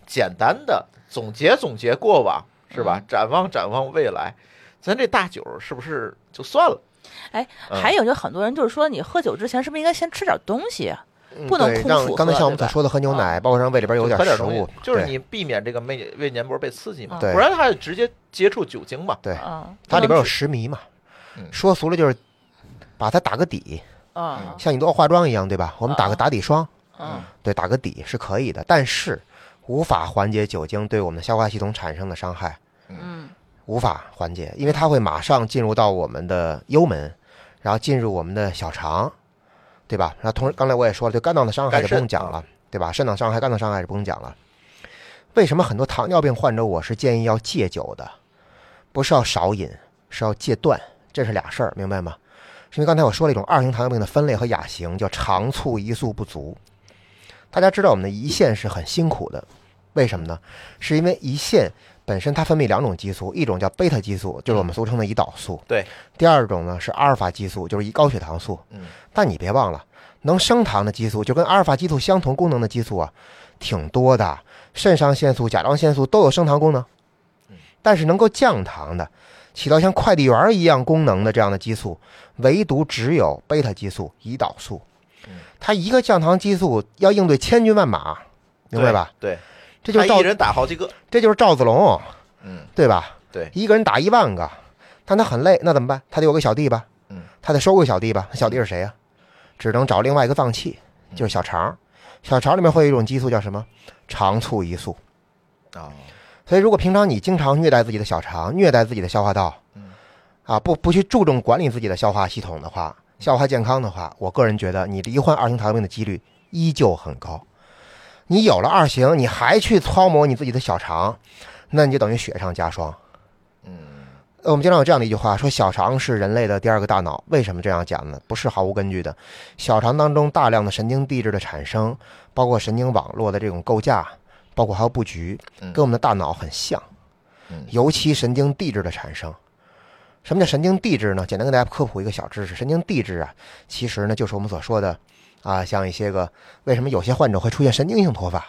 S2: 简单的总结总结过往，是吧？展望展望未来，咱这大酒是不是就算了？
S4: 哎，还有就很多人就是说，你喝酒之前是不是应该先吃点东西啊？不能空腹
S3: 喝。刚才像我们所说的喝牛奶，包括让胃里边有
S2: 点
S3: 食物，
S2: 就是你避免这个胃胃黏膜被刺激嘛，
S3: 不
S2: 然它直接接触酒精嘛。
S3: 对，它里边有石糜嘛。说俗了就是把它打个底。
S4: 啊，
S3: 像你做化妆一样，对吧？我们打个打底霜，
S4: 嗯，
S3: 对，打个底是可以的，但是无法缓解酒精对我们的消化系统产生的伤害，
S4: 嗯，
S3: 无法缓解，因为它会马上进入到我们的幽门，然后进入我们的小肠，对吧？然后同时，刚才我也说了，对肝脏的伤害就不用讲了，对吧？肾脏伤害、肝脏伤害就不用讲了。为什么很多糖尿病患者我是建议要戒酒的？不是要少饮，是要戒断。这是俩事儿，明白吗？是因为刚才我说了一种二型糖尿病的分类和亚型，叫肠促胰素不足。大家知道我们的胰腺是很辛苦的，为什么呢？是因为胰腺本身它分泌两种激素，一种叫贝塔激素，就是我们俗称的胰岛素。
S2: 对。
S3: 第二种呢是阿尔法激素，就是胰高血糖素。
S2: 嗯。
S3: 但你别忘了，能升糖的激素就跟阿尔法激素相同功能的激素啊，挺多的。肾上腺素、甲状腺素都有升糖功能。但是能够降糖的，起到像快递员一样功能的这样的激素，唯独只有贝塔激素、胰岛素。它一个降糖激素要应对千军万马，明白吧？
S2: 对，
S3: 这就是
S2: 一人打好几个，
S3: 这就是赵子龙，
S2: 嗯，
S3: 对吧？
S2: 对，
S3: 一个人打一万个，但他很累，那怎么办？他得有个小弟吧？
S2: 嗯，
S3: 他得收个小弟吧？小弟是谁呀？只能找另外一个脏器，就是小肠。小肠里面会有一种激素叫什么？肠促胰素。
S2: 啊，
S3: 所以如果平常你经常虐待自己的小肠，虐待自己的消化道，
S2: 嗯，
S3: 啊，不不去注重管理自己的消化系统的话。消化健康的话，我个人觉得你罹患二型糖尿病的几率依旧很高。你有了二型，你还去操磨你自己的小肠，那你就等于雪上加霜。
S2: 嗯，
S3: 我们经常有这样的一句话，说小肠是人类的第二个大脑。为什么这样讲呢？不是毫无根据的。小肠当中大量的神经递质的产生，包括神经网络的这种构架，包括还有布局，跟我们的大脑很像。尤其神经递质的产生。什么叫神经递质呢？简单跟大家科普一个小知识：神经递质啊，其实呢就是我们所说的啊，像一些个为什么有些患者会出现神经性脱发？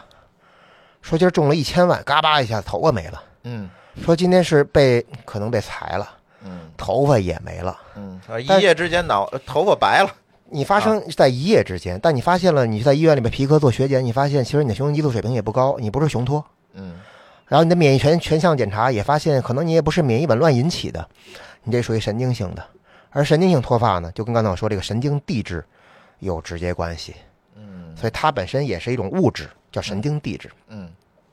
S3: 说今儿中了一千万，嘎巴一下头发没了。
S2: 嗯。
S3: 说今天是被可能被裁了。
S2: 嗯。
S3: 头发也没了。
S2: 嗯。一夜之间脑头发白了。
S3: 你发生在一夜之间，但你发现了你在医院里面皮科做血检，你发现其实你的雄性激素水平也不高，你不是雄脱。
S2: 嗯。
S3: 然后你的免疫全全项检查也发现，可能你也不是免疫紊乱引起的。你这属于神经性的，而神经性脱发呢，就跟刚才我说这个神经递质有直接关系。
S2: 嗯，
S3: 所以它本身也是一种物质，叫神经递质。
S2: 嗯，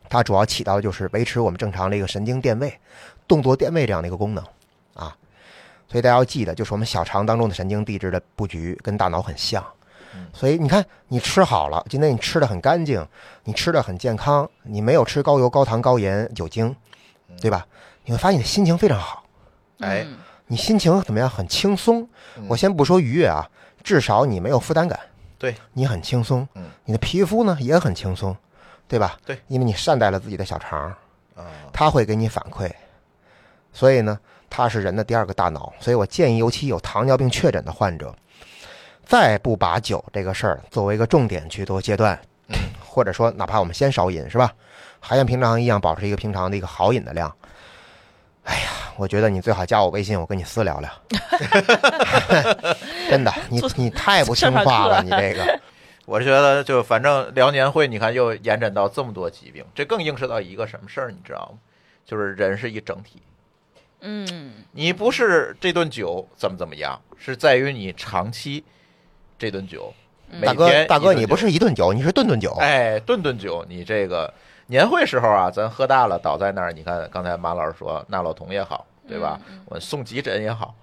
S3: 它主要起到的就是维持我们正常的一个神经电位、动作电位这样的一个功能啊。所以大家要记得，就是我们小肠当中的神经递质的布局跟大脑很像。所以你看，你吃好了，今天你吃的很干净，你吃的很健康，你没有吃高油、高糖、高盐、酒精，对吧？你会发现你的心情非常好。
S2: 哎，
S3: 你心情怎么样？很轻松。我先不说愉悦啊，至少你没有负担感。
S2: 对，
S3: 你很轻松。
S2: 嗯，
S3: 你的皮肤呢也很轻松，对吧？
S2: 对，
S3: 因为你善待了自己的小肠，
S2: 啊，
S3: 他会给你反馈。所以呢，它是人的第二个大脑。所以我建议，尤其有糖尿病确诊的患者，再不把酒这个事儿作为一个重点去做阶段，或者说哪怕我们先少饮，是吧？还像平常一样保持一个平常的一个好饮的量。哎呀，我觉得你最好加我微信，我跟你私聊聊。真的，你你太不听话了，你这个。
S2: 我是觉得，就反正辽年会，你看又延展到这么多疾病，这更映射到一个什么事儿，你知道吗？就是人是一整体。
S4: 嗯。
S2: 你不是这顿酒怎么怎么样，是在于你长期这顿酒。
S3: 大哥，大哥，你不是一顿酒，你是顿顿酒。
S2: 哎，顿顿酒，你这个。年会时候啊，咱喝大了倒在那儿。你看刚才马老师说纳洛酮也好，对吧？我送急诊也好，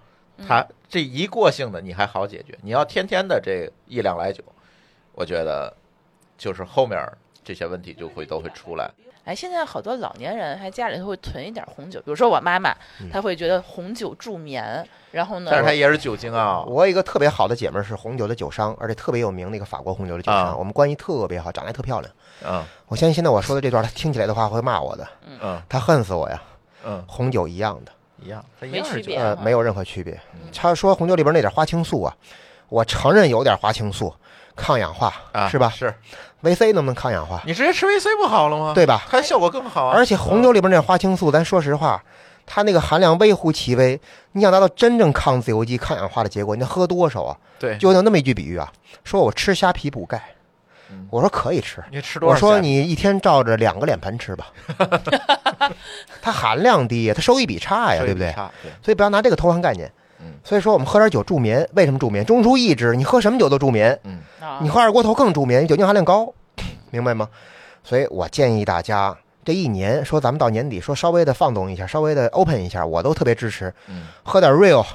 S2: 他这一过性的你还好解决。你要天天的这一两来酒，我觉得就是后面这些问题就会都会出来。
S4: 哎，现在好多老年人还家里头会囤一点红酒，比如说我妈妈，她会觉得红酒助眠，然后呢，
S2: 但是它也是酒精啊。
S3: 我有一个特别好的姐妹是红酒的酒商，而且特别有名的一个法国红酒的酒商，我们关系特别好，长得还特漂亮。
S2: 嗯，
S3: 我相信现在我说的这段，她听起来的话会骂我的。
S2: 嗯，
S3: 她恨死我呀。
S2: 嗯，
S3: 红酒一样的，
S2: 一样，
S4: 没区别，
S3: 呃，没有任何区别。她说红酒里边那点花青素啊，我承认有点花青素。抗氧化
S2: 啊，
S3: 是吧？
S2: 是
S3: 维 C 能不能抗氧化？
S2: 你直接吃维 C 不好了吗？
S3: 对吧？
S2: 它效果更好啊！
S3: 而且红酒里边那花青素，咱说实话，它那个含量微乎其微。你想达到真正抗自由基、抗氧化的结果，你得喝多少啊？
S2: 对，
S3: 就有那么一句比喻啊，说我吃虾皮补钙，我说可以吃。
S2: 你吃多少？
S3: 我说你一天照着两个脸盆吃吧。它含量低，它收益比差呀，对不对？所以不要拿这个偷换概念。所以说我们喝点酒助眠，为什么助眠？中枢抑制，你喝什么酒都助眠。
S2: 嗯，
S3: 你喝二锅头更助眠，酒精含量高，明白吗？所以我建议大家这一年说咱们到年底说稍微的放纵一下，稍微的 open 一下，我都特别支持。
S2: 嗯，
S3: 喝点 real，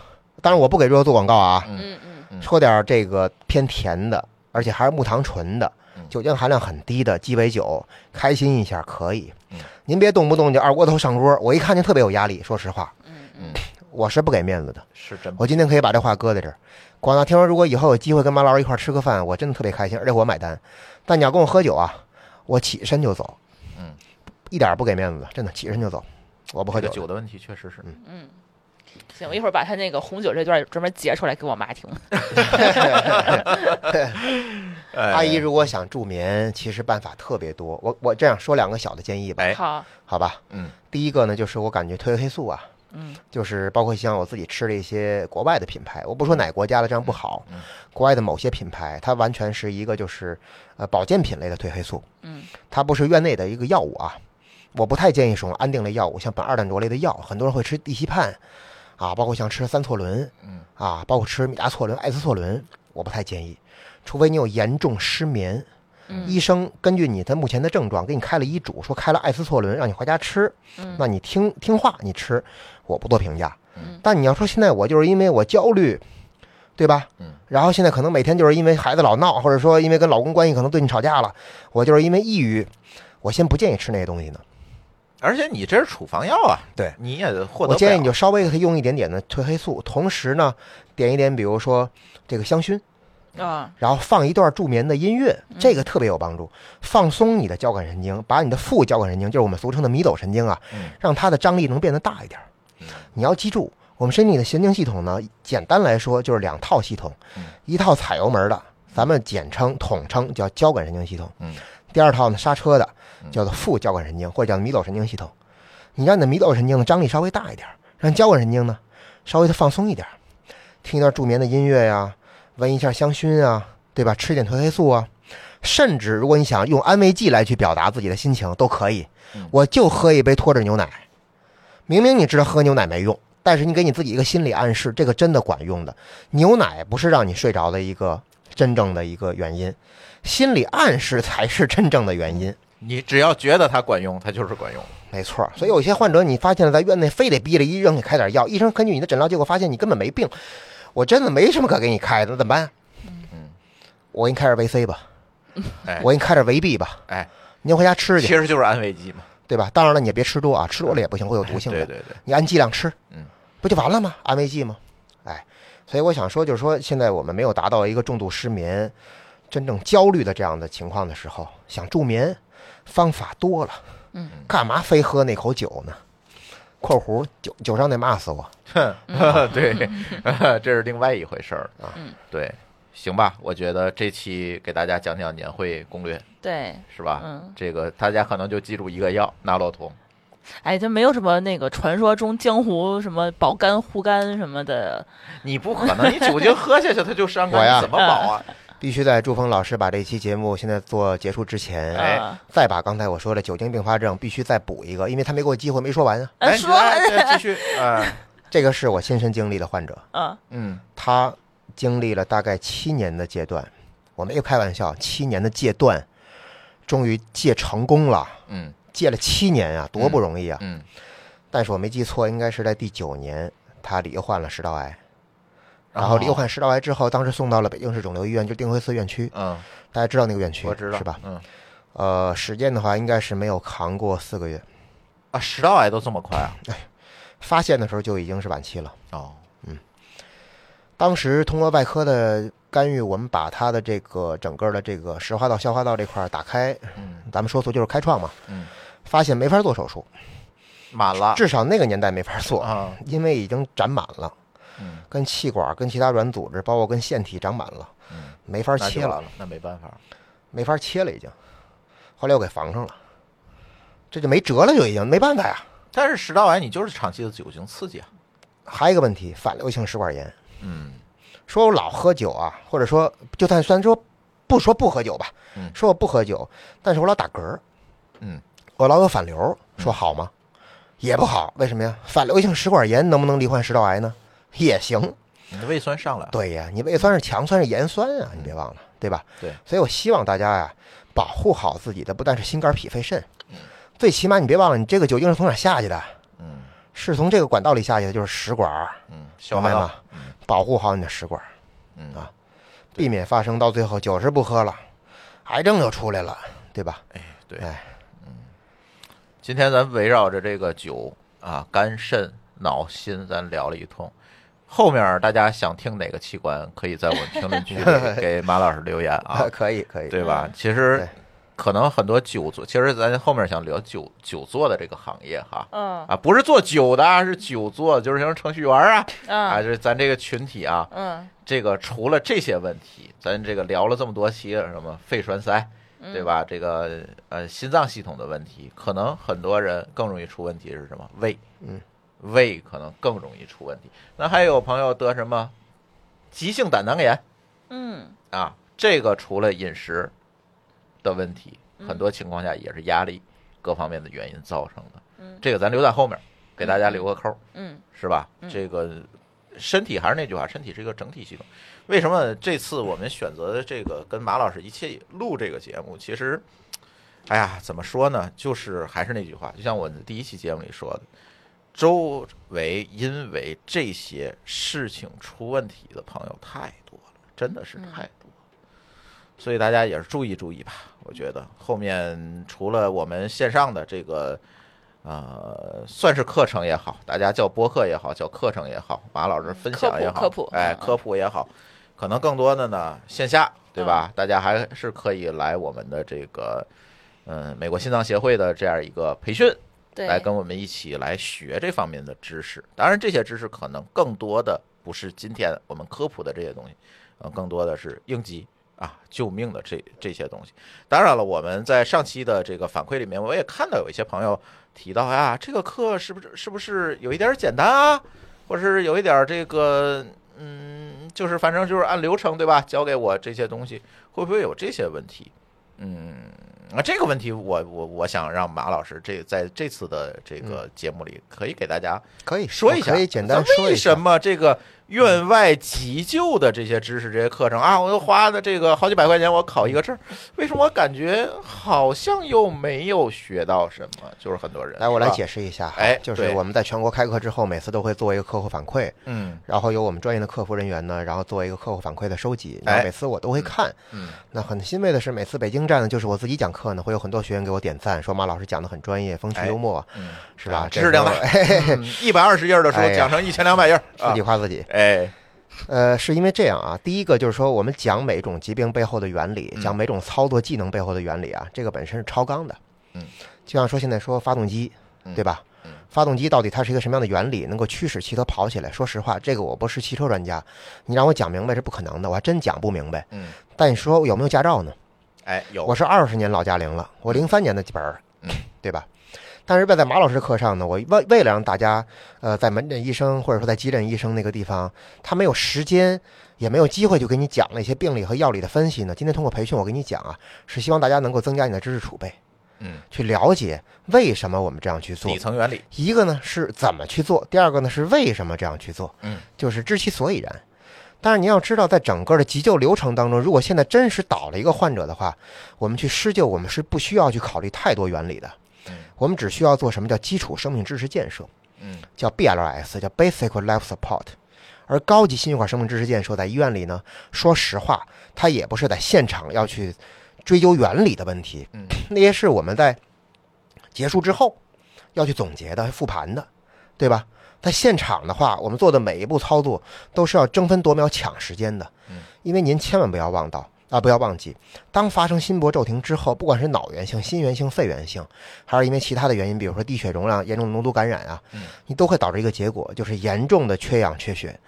S3: 当然我不给 real 做广告啊。
S4: 嗯嗯，
S3: 喝点这个偏甜的，而且还是木糖醇的，酒精含量很低的鸡尾酒，开心一下可以。您别动不动就二锅头上桌，我一看就特别有压力。说实话。
S4: 嗯嗯。
S3: 我是不给面子的。
S2: 是真。
S3: 我今天可以把这话搁在这儿。广大听说，如果以后有机会跟马老师一块吃个饭，我真的特别开心，而且我买单。但你要跟我喝酒啊，我起身就走。
S2: 嗯，
S3: 一点不给面子的，真的起身就走。我不喝酒。
S2: 酒的问题确实是。
S3: 嗯
S4: 嗯。行，我一会儿把他那个红酒这段专门截出来给我妈听。
S3: 阿姨如果想助眠，其实办法特别多。我我这样说两个小的建议吧。
S4: 好，
S3: 好吧。
S2: 嗯。
S3: 第一个呢，就是我感觉褪黑素啊，
S4: 嗯，
S3: 就是包括像我自己吃了一些国外的品牌，我不说哪国家的，这样不好。
S2: 嗯。
S3: 国外的某些品牌，它完全是一个就是呃保健品类的褪黑素。
S4: 嗯。
S3: 它不是院内的一个药物啊，我不太建议使用安定类药物，像苯二氮卓类的药，很多人会吃地西泮。啊，包括像吃三唑仑，
S2: 嗯，
S3: 啊，包括吃米达唑仑、艾司唑仑，我不太建议，除非你有严重失眠，
S4: 嗯，
S3: 医生根据你的目前的症状给你开了医嘱，说开了艾司唑仑，让你回家吃，
S4: 嗯，
S3: 那你听听话，你吃，我不做评价，
S4: 嗯，
S3: 但你要说现在我就是因为我焦虑，对吧？
S2: 嗯，
S3: 然后现在可能每天就是因为孩子老闹，或者说因为跟老公关系可能对你吵架了，我就是因为抑郁，我先不建议吃那些东西呢。
S2: 而且你这是处方药啊，
S3: 对，
S2: 你也获得。
S3: 我建议你就稍微给他用一点点的褪黑素，同时呢，点一点，比如说这个香薰
S4: 啊，
S3: 然后放一段助眠的音乐，这个特别有帮助，放松你的交感神经，把你的副交感神经，就是我们俗称的迷走神经啊，让它的张力能变得大一点。你要记住，我们身体的神经系统呢，简单来说就是两套系统，一套踩油门的，咱们简称统称叫交感神经系统，第二套呢刹车的。叫做副交感神经或者叫迷走神经系统，你让你的迷走神经的张力稍微大一点，让交感神经呢稍微的放松一点，听一段助眠的音乐呀，闻一下香薰啊，对吧？吃点褪黑素啊，甚至如果你想用安慰剂来去表达自己的心情都可以。我就喝一杯脱脂牛奶，明明你知道喝牛奶没用，但是你给你自己一个心理暗示，这个真的管用的。牛奶不是让你睡着的一个真正的一个原因，心理暗示才是真正的原因。
S2: 你只要觉得它管用，它就是管用。
S3: 没错，所以有些患者，你发现了在院内非得逼着医生给开点药，医生根据你的诊疗结果发现你根本没病，我真的没什么可给你开的，怎么办？
S2: 嗯，
S3: 我给你开点维 C 吧，
S2: 哎，
S3: 我给你开点维 B 吧，
S2: 哎，
S3: 您回家吃去。
S2: 其实就是安慰剂嘛，
S3: 对吧？当然了，你也别吃多啊，吃多了也不行，会有毒性
S2: 的。对对对，
S3: 你按剂量吃，
S2: 嗯，
S3: 不就完了吗？安慰剂吗？哎，所以我想说，就是说，现在我们没有达到一个重度失眠、真正焦虑的这样的情况的时候，想助眠。方法多了，
S4: 嗯，
S3: 干嘛非喝那口酒呢？（括弧酒酒商得骂死我。）
S2: 哼，对，这是另外一回事儿
S3: 啊。
S2: 对，行吧，我觉得这期给大家讲讲年会攻略，
S4: 对，
S2: 是吧？
S4: 嗯，
S2: 这个大家可能就记住一个药——纳洛酮。
S4: 哎，就没有什么那个传说中江湖什么保肝护肝什么的。
S2: 你不可能，你酒精喝下去它就伤肝，怎么保啊？
S3: 必须在朱峰老师把这期节目现在做结束之前，
S2: 哎，
S3: 再把刚才我说的酒精并发症必须再补一个，因为他没给我机会，没说完。啊。
S2: 哎，
S4: 说。
S2: 继续啊，
S3: 这个是我亲身经历的患者，
S4: 嗯。
S2: 嗯，
S3: 他经历了大概七年的戒断，我没有开玩笑，七年的戒断，终于戒成功了，
S2: 嗯，
S3: 戒了七年啊，多不容易啊，
S2: 嗯，
S3: 但是我没记错，应该是在第九年，他罹患了食道癌。然后罹患食道癌之后，当时送到了北京市肿瘤医院，就定慧寺院区。
S2: 嗯，
S3: 大家知道那个院区，
S2: 我知道，
S3: 是吧？
S2: 嗯，
S3: 呃，时间的话，应该是没有扛过四个月。
S2: 啊，食道癌都这么快啊？
S3: 哎，发现的时候就已经是晚期了。
S2: 哦，
S3: 嗯，当时通过外科的干预，我们把他的这个整个的这个食化道、消化道这块打开，
S2: 嗯，
S3: 咱们说错就是开创嘛。
S2: 嗯，
S3: 发现没法做手术，
S2: 满了，
S3: 至少那个年代没法做
S2: 啊，
S3: 因为已经长满了。
S2: 嗯，
S3: 跟气管、跟其他软组织，包括跟腺体长满了，
S2: 嗯，
S3: 没法切
S2: 了，那没办法，
S3: 没法切了，已经。后来我给缝上了，这就没辙了，就已经没办法呀。
S2: 但是食道癌你就是长期的酒精刺激啊。
S3: 还有一个问题，反流性食管炎。
S2: 嗯，
S3: 说我老喝酒啊，或者说就算虽然说不说不喝酒吧，
S2: 嗯，
S3: 说我不喝酒，但是我老打嗝，
S2: 嗯，
S3: 我老有反流，说好吗？也不好，为什么呀？反流性食管炎能不能罹患食道癌呢？也行，
S2: 你的胃酸上来了。
S3: 对呀，你胃酸是强酸是盐酸啊，你别忘了，对吧？
S2: 对，
S3: 所以我希望大家呀，保护好自己的，不但是心肝脾肺肾，最起码你别忘了，你这个酒精是从哪下去的？
S2: 嗯，
S3: 是从这个管道里下去的，就是食管。
S2: 嗯，明白吗。
S3: 嗯，保护好你的食管。
S2: 嗯
S3: 啊，避免发生到最后酒是不喝了，癌症又出来了，对吧？
S2: 哎，对，
S3: 哎，
S2: 嗯，今天咱围绕着这个酒啊，肝肾。脑心，咱聊了一通。后面大家想听哪个器官，可以在我们评论区里 给马老师留言啊。
S3: 可以，可以，
S2: 对吧？其实可能很多酒做，其实咱后面想聊酒酒做的这个行业哈。
S4: 嗯。
S2: 啊，不是做酒的，是酒做，就是像程序员啊。啊，就是咱这个群体啊。
S4: 嗯。
S2: 这个除了这些问题，咱这个聊了这么多期，什么肺栓塞，对吧？这个呃心脏系统的问题，可能很多人更容易出问题是什么？胃。
S3: 嗯。
S2: 胃可能更容易出问题。那还有朋友得什么急性胆囊炎？
S4: 嗯，
S2: 啊，这个除了饮食的问题，很多情况下也是压力各方面的原因造成的。
S4: 嗯，
S2: 这个咱留在后面给大家留个扣。
S4: 嗯，
S2: 是吧？这个身体还是那句话，身体是一个整体系统。为什么这次我们选择的这个跟马老师一起录这个节目？其实，哎呀，怎么说呢？就是还是那句话，就像我第一期节目里说的。周围因为这些事情出问题的朋友太多了，真的是太多，所以大家也是注意注意吧。我觉得后面除了我们线上的这个，呃，算是课程也好，大家叫播客也好，叫课程也好，马老师分享也好，
S4: 科普，
S2: 哎，科普也好，可能更多的呢线下，对吧？大家还是可以来我们的这个，嗯，美国心脏协会的这样一个培训。来跟我们一起来学这方面的知识，当然这些知识可能更多的不是今天我们科普的这些东西，呃，更多的是应急啊、救命的这这些东西。当然了，我们在上期的这个反馈里面，我也看到有一些朋友提到呀，这个课是不是是不是有一点简单啊，或者是有一点这个嗯，就是反正就是按流程对吧？教给我这些东西，会不会有这些问题？嗯。啊，这个问题我我我想让马老师这在这次的这个节目里可以给大家
S3: 可以
S2: 说一下，
S3: 可以简单说一下
S2: 为什么这个。院外急救的这些知识、这些课程啊，我又花的这个好几百块钱，我考一个证，为什么我感觉好像又没有学到什么？就是很多人
S3: 来，我来解释一下，
S2: 哎，
S3: 就是我们在全国开课之后，每次都会做一个客户反馈，
S2: 嗯，
S3: 然后由我们专业的客服人员呢，然后做一个客户反馈的收集，然后每次我都会看，
S2: 嗯，
S3: 那很欣慰的是，每次北京站呢，就是我自己讲课呢，会有很多学员给我点赞，说马老师讲的很专业，风趣幽默，
S2: 嗯，
S3: 是吧？
S2: 知识量大，一百二十页的书讲成一千两百页，
S3: 自己夸自己，
S2: 哎。
S3: 呃，是因为这样啊。第一个就是说，我们讲每种疾病背后的原理，讲每种操作技能背后的原理啊，这个本身是超纲的。
S2: 嗯，
S3: 就像说现在说发动机，对吧？
S2: 嗯，
S3: 发动机到底它是一个什么样的原理，能够驱使汽车跑起来？说实话，这个我不是汽车专家，你让我讲明白是不可能的，我还真讲不明白。
S2: 嗯，
S3: 但你说有没有驾照呢？
S2: 哎，有。
S3: 我是二十年老驾龄了，我零三年的本儿，对吧？但是，在马老师课上呢，我为为了让大家，呃，在门诊医生或者说在急诊医生那个地方，他没有时间，也没有机会就给你讲了一些病理和药理的分析呢。今天通过培训，我给你讲啊，是希望大家能够增加你的知识储备，
S2: 嗯，
S3: 去了解为什么我们这样去做
S2: 底层原理。
S3: 一个呢是怎么去做，第二个呢是为什么这样去做，
S2: 嗯，
S3: 就是知其所以然。但是你要知道，在整个的急救流程当中，如果现在真实倒了一个患者的话，我们去施救，我们是不需要去考虑太多原理的。我们只需要做什么叫基础生命支持建设，
S2: 嗯，
S3: 叫 BLS，叫 Basic Life Support。而高级心血管生命支持建设在医院里呢，说实话，它也不是在现场要去追究原理的问题，
S2: 嗯，
S3: 那些是我们在结束之后要去总结的、复盘的，对吧？在现场的话，我们做的每一步操作都是要争分夺秒抢时间的，
S2: 嗯，
S3: 因为您千万不要忘到。啊，不要忘记，当发生心搏骤停之后，不管是脑源性、心源性、肺源性，还是因为其他的原因，比如说低血容量、严重的脓毒感染啊，你都会导致一个结果，就是严重的缺氧、缺血、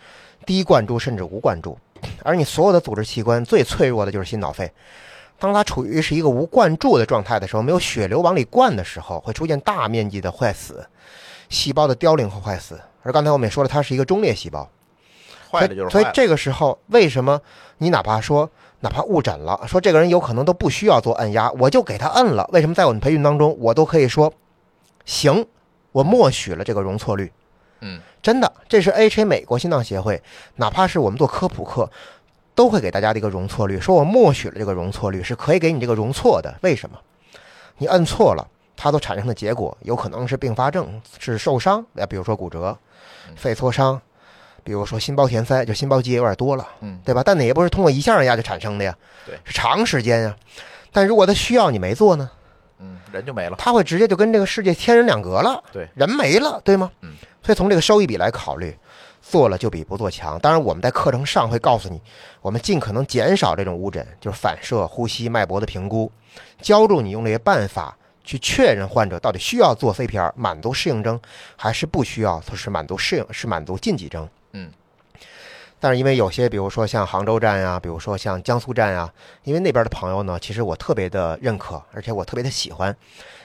S3: 低灌注甚至无灌注。而你所有的组织器官最脆弱的就是心脑肺，当它处于是一个无灌注的状态的时候，没有血流往里灌的时候，会出现大面积的坏死，细胞的凋零和坏死。而刚才我们也说了，它是一个中裂细胞，
S2: 坏的就是坏
S3: 所以这个时候，为什么你哪怕说？哪怕误诊了，说这个人有可能都不需要做按压，我就给他摁了。为什么在我们培训当中，我都可以说行，我默许了这个容错率。
S2: 嗯，
S3: 真的，这是 AHA 美国心脏协会，哪怕是我们做科普课，都会给大家的一个容错率，说我默许了这个容错率是可以给你这个容错的。为什么？你摁错了，它所产生的结果有可能是并发症，是受伤，啊，比如说骨折、肺挫伤。比如说心包填塞，就心包积液有点多了，
S2: 嗯，
S3: 对吧？但那也不是通过一下压就产生的呀，
S2: 对，
S3: 是长时间呀。但如果他需要你没做呢，
S2: 嗯，人就没了，
S3: 他会直接就跟这个世界天人两隔了，
S2: 对，
S3: 人没了，对吗？
S2: 嗯，
S3: 所以从这个收益比来考虑，做了就比不做强。当然，我们在课程上会告诉你，我们尽可能减少这种误诊，就是反射、呼吸、脉搏的评估，教助你用这些办法去确认患者到底需要做 CPR 满足适应症，还是不需要，就是满足适应是满足禁忌症。
S2: 嗯。
S3: 但是因为有些，比如说像杭州站呀，比如说像江苏站呀，因为那边的朋友呢，其实我特别的认可，而且我特别的喜欢。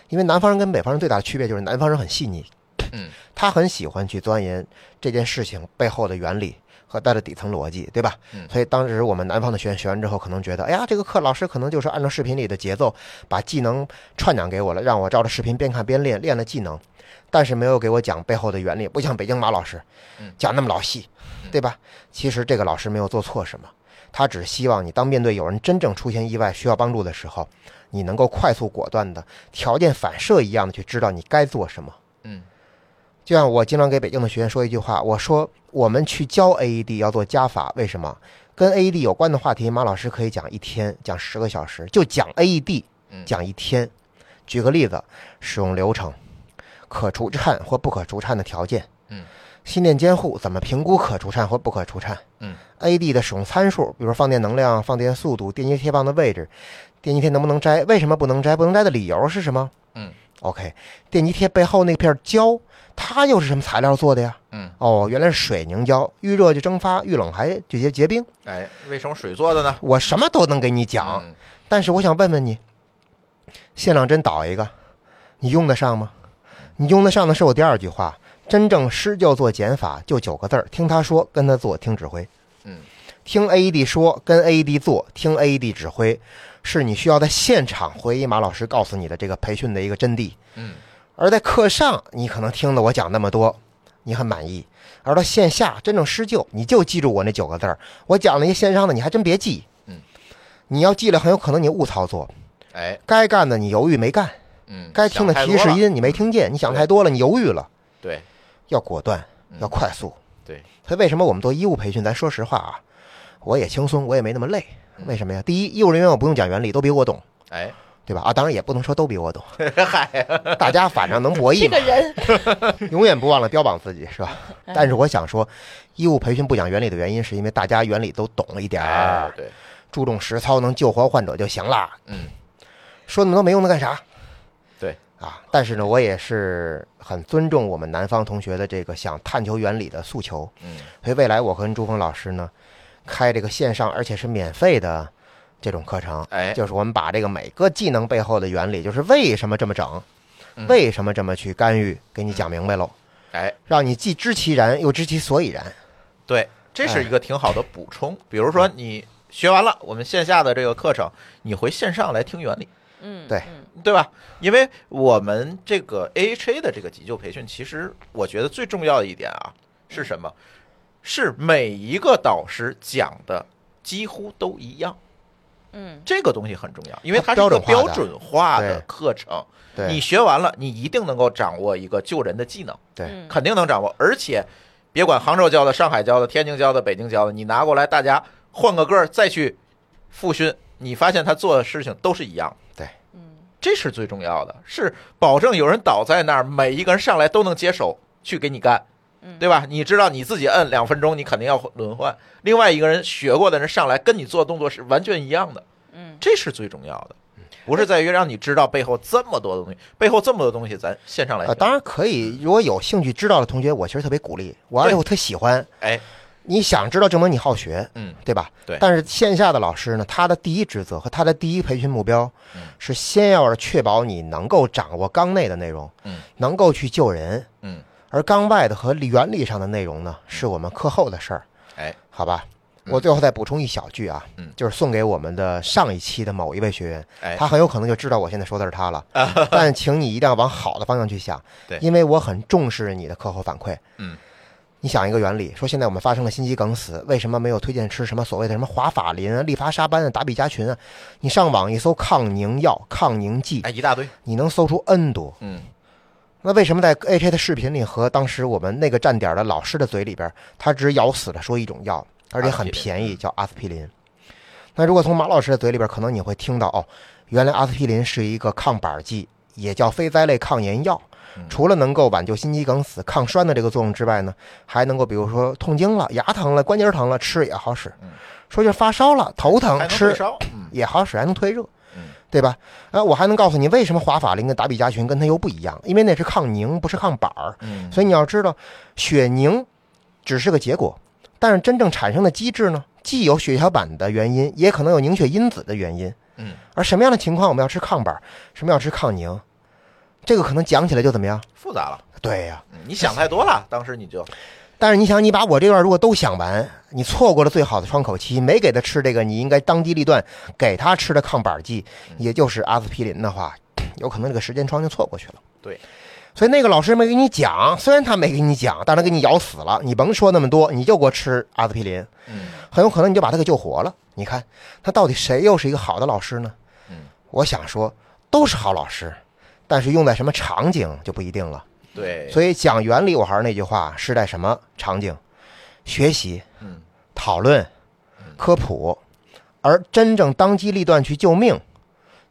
S3: 因为南方人跟北方人最大的区别就是南方人很细腻，
S2: 嗯，
S3: 他很喜欢去钻研这件事情背后的原理和它的底层逻辑，对吧？
S2: 嗯，
S3: 所以当时我们南方的学员学完之后，可能觉得，哎呀，这个课老师可能就是按照视频里的节奏，把技能串讲给我了，让我照着视频边看边练，练了技能。但是没有给我讲背后的原理，不像北京马老师，讲那么老细，对吧？其实这个老师没有做错什么，他只希望你当面对有人真正出现意外需要帮助的时候，你能够快速果断的条件反射一样的去知道你该做什么。
S2: 嗯，
S3: 就像我经常给北京的学员说一句话，我说我们去教 AED 要做加法，为什么？跟 AED 有关的话题，马老师可以讲一天，讲十个小时，就讲 AED，讲一天。举个例子，使用流程。可除颤或不可除颤的条件，
S2: 嗯，
S3: 心电监护怎么评估可除颤或不可除颤？
S2: 嗯
S3: ，AD 的使用参数，比如放电能量、放电速度、电极贴棒的位置、电极贴能不能摘？为什么不能摘？不能摘的理由是什么？
S2: 嗯
S3: ，OK，电极贴背后那片胶，它又是什么材料做的呀？
S2: 嗯，
S3: 哦，原来是水凝胶，遇热就蒸发，遇冷还就结结冰。
S2: 哎，为什么水做的呢？
S3: 我什么都能给你讲，但是我想问问你，限量针倒一个，你用得上吗？你用得上的是我第二句话，真正施救做减法就九个字儿：听他说，跟他做，听指挥。
S2: 嗯，
S3: 听 AED 说，跟 AED 做，听 AED 指挥，是你需要在现场回忆马老师告诉你的这个培训的一个真谛。
S2: 嗯，
S3: 而在课上，你可能听了我讲那么多，你很满意；而到线下真正施救，你就记住我那九个字儿。我讲那些线上的，你还真别记。
S2: 嗯，
S3: 你要记了，很有可能你误操作。
S2: 哎，
S3: 该干的你犹豫没干。
S2: 嗯，
S3: 该听的提示音你没听见，你想太多了，你犹豫了。
S2: 对，
S3: 要果断，要快速。
S2: 对，
S3: 所以为什么我们做医务培训？咱说实话啊，我也轻松，我也没那么累。为什么呀？第一，医务人员我不用讲原理，都比我懂。
S2: 哎，
S3: 对吧？啊，当然也不能说都比我懂。嗨，大家反正能博弈。
S4: 这个人
S3: 永远不忘了标榜自己，是吧？但是我想说，医务培训不讲原理的原因，是因为大家原理都懂了一点儿。
S2: 对，
S3: 注重实操，能救活患者就行了。
S2: 嗯，
S3: 说那么多没用的干啥？
S2: 啊，
S3: 但是呢，我也是很尊重我们南方同学的这个想探求原理的诉求。
S2: 嗯，
S3: 所以未来我跟朱峰老师呢，开这个线上而且是免费的这种课程。
S2: 哎，
S3: 就是我们把这个每个技能背后的原理，就是为什么这么整，为什么这么去干预，给你讲明白喽。
S2: 哎，
S3: 让你既知其然又知其所以然。
S2: 对，这是一个挺好的补充。比如说你学完了我们线下的这个课程，你回线上来听原理。
S4: 嗯，
S3: 对，
S2: 对吧？因为我们这个 AHA 的这个急救培训，其实我觉得最重要的一点啊，是什么？是每一个导师讲的几乎都一样。
S4: 嗯，
S2: 这个东西很重要，因为它是一个标准化的课程。
S3: 对，
S2: 你学完了，你一定能够掌握一个救人的技能。
S3: 对，
S2: 肯定能掌握。而且，别管杭州教的、上海教的、天津教的、北京教的，你拿过来，大家换个个再去复训，你发现他做的事情都是一样。这是最重要的，是保证有人倒在那儿，每一个人上来都能接手去给你干，对吧？你知道你自己摁两分钟，你肯定要轮换。另外一个人学过的人上来跟你做动作是完全一样的，
S4: 嗯，
S2: 这是最重要的，不是在于让你知道背后这么多的东西，背后这么多东西，咱线上来。
S3: 呃，当然可以，如果有兴趣知道的同学，我其实特别鼓励，我而且我特喜欢，
S2: 哎。
S3: 你想知道，证明你好学，
S2: 嗯，
S3: 对吧？
S2: 对。
S3: 但是线下的老师呢，他的第一职责和他的第一培训目标，是先要确保你能够掌握纲内的内容，
S2: 嗯，
S3: 能够去救人，
S2: 嗯。
S3: 而纲外的和原理上的内容呢，是我们课后的事儿，
S2: 哎，
S3: 好吧。我最后再补充一小句啊，
S2: 嗯，
S3: 就是送给我们的上一期的某一位学员，
S2: 哎，
S3: 他很有可能就知道我现在说的是他了，但请你一定要往好的方向去想，
S2: 对，
S3: 因为我很重视你的课后反馈，
S2: 嗯。
S3: 你想一个原理，说现在我们发生了心肌梗死，为什么没有推荐吃什么所谓的什么华法林啊、利伐沙班啊、达比加群啊？你上网一搜抗凝药、抗凝剂，
S2: 哎，一大堆，
S3: 你能搜出 N 多。
S2: 嗯，
S3: 那为什么在 AHA 的视频里和当时我们那个站点的老师的嘴里边，他只咬死了说一种药，而且很便宜，叫阿司匹林。那如果从马老师的嘴里边，可能你会听到哦，原来阿司匹林是一个抗板剂，也叫非甾类抗炎药。除了能够挽救心肌梗死、抗栓的这个作用之外呢，还能够比如说痛经了、牙疼了、关节疼了，吃也好使。说就发烧了、头疼吃也好使，还能退热，对吧？啊，我还能告诉你为什么华法林跟达比加群跟它又不一样，因为那是抗凝，不是抗板儿。所以你要知道，血凝只是个结果，但是真正产生的机制呢，既有血小板的原因，也可能有凝血因子的原因。
S2: 嗯，
S3: 而什么样的情况我们要吃抗板，什么要吃抗凝？这个可能讲起来就怎么样？
S2: 复杂了。
S3: 对呀，
S2: 你想太多了。当时你就，
S3: 但是你想，你把我这段如果都想完，你错过了最好的窗口期，没给他吃这个你应该当机立断给他吃的抗板剂，也就是阿司匹林的话，有可能这个时间窗就错过去了。
S2: 对，
S3: 所以那个老师没给你讲，虽然他没给你讲，但他给你咬死了。你甭说那么多，你就给我吃阿司匹林，
S2: 嗯，
S3: 很有可能你就把他给救活了。你看，他到底谁又是一个好的老师呢？
S2: 嗯，
S3: 我想说都是好老师。但是用在什么场景就不一定了。
S2: 对，
S3: 所以讲原理，我还是那句话，是在什么场景？学习、
S2: 嗯，
S3: 讨论、科普，而真正当机立断去救命，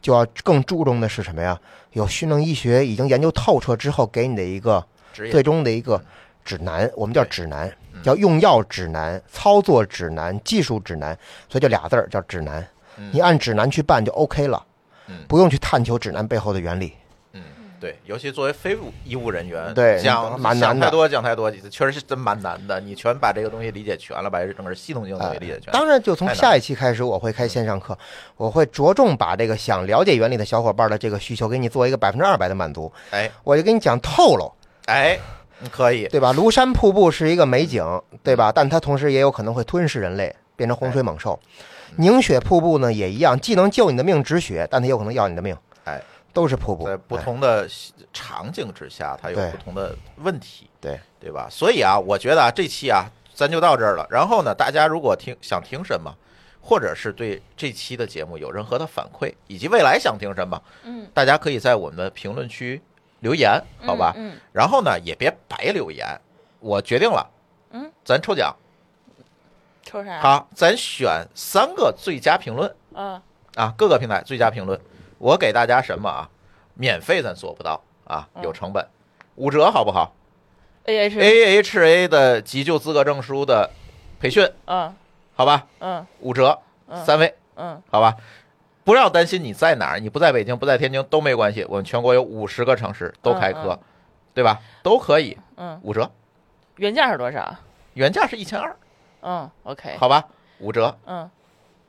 S3: 就要更注重的是什么呀？有训练医学已经研究透彻之后给你的一个最终的一个指南，我们叫指南，叫用药指南、操作指南、技术指南，所以就俩字儿叫指南。你按指南去办就 OK 了，不用去探求指南背后的原理。
S2: 对，尤其作为非务医务人员，
S3: 对
S2: 讲
S3: 蛮难的，
S2: 太多讲太多，确实是真蛮难的。你全把这个东西理解全了，把整个系统性东西理解全。
S3: 当然，就从下一期开始，我会开线上课，我会着重把这个想了解原理的小伙伴的这个需求给你做一个百分之二百的满足。
S2: 哎，
S3: 我就给你讲透了。
S2: 哎，可以，
S3: 对吧？庐山瀑布是一个美景，对吧？但它同时也有可能会吞噬人类，变成洪水猛兽。凝血瀑布呢，也一样，既能救你的命止血，但它有可能要你的命。
S2: 哎。
S3: 都是瀑布，
S2: 在不同的场景之下，它有不同的问题，
S3: 对
S2: 对吧？所以啊，我觉得啊，这期啊，咱就到这儿了。然后呢，大家如果听想听什么，或者是对这期的节目有任何的反馈，以及未来想听什么，
S4: 嗯，
S2: 大家可以在我们的评论区留言，好吧？
S4: 嗯。
S2: 然后呢，也别白留言。我决定了，
S4: 嗯，
S2: 咱抽奖，
S4: 抽啥？
S2: 好，咱选三个最佳评论，
S4: 嗯，
S2: 啊，各个平台最佳评论。我给大家什么啊？免费咱做不到啊，有成本，五折好不好
S4: ？A H
S2: A H A 的急救资格证书的培训，
S4: 嗯，
S2: 好吧，
S4: 嗯，
S2: 五折，三位，
S4: 嗯，
S2: 好吧，不要担心你在哪儿，你不在北京，不在天津都没关系，我们全国有五十个城市都开课，对吧？都可以，
S4: 嗯，
S2: 五折，
S4: 原价是多少？
S2: 原价是一千二，
S4: 嗯，OK，
S2: 好吧，五折，
S4: 嗯，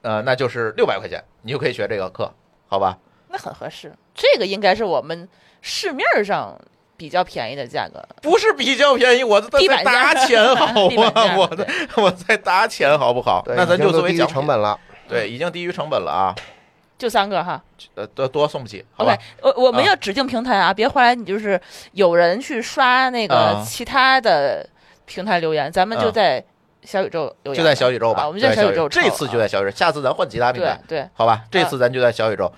S2: 呃，那就是六百块钱，你就可以学这个课，好吧？
S4: 那很合适，这个应该是我们市面上比较便宜的价格。
S2: 不是比较便宜，我在打钱好 吗？我的我在打钱好不好？那咱就作为奖
S3: 成本了。
S2: 对，已经低于成本了啊。
S4: 就三个哈，
S2: 呃，多多送不起。OK，
S4: 我我们要指定平台啊，别后来你就是有人去刷那个其他的平台留言，咱们就在小宇宙留言，
S2: 就在小宇宙吧。
S4: 我们就在小宇宙，
S2: 这次就在小宇宙，下次咱换其他平台。
S4: 对，
S2: 好吧，这次咱就在小宇宙。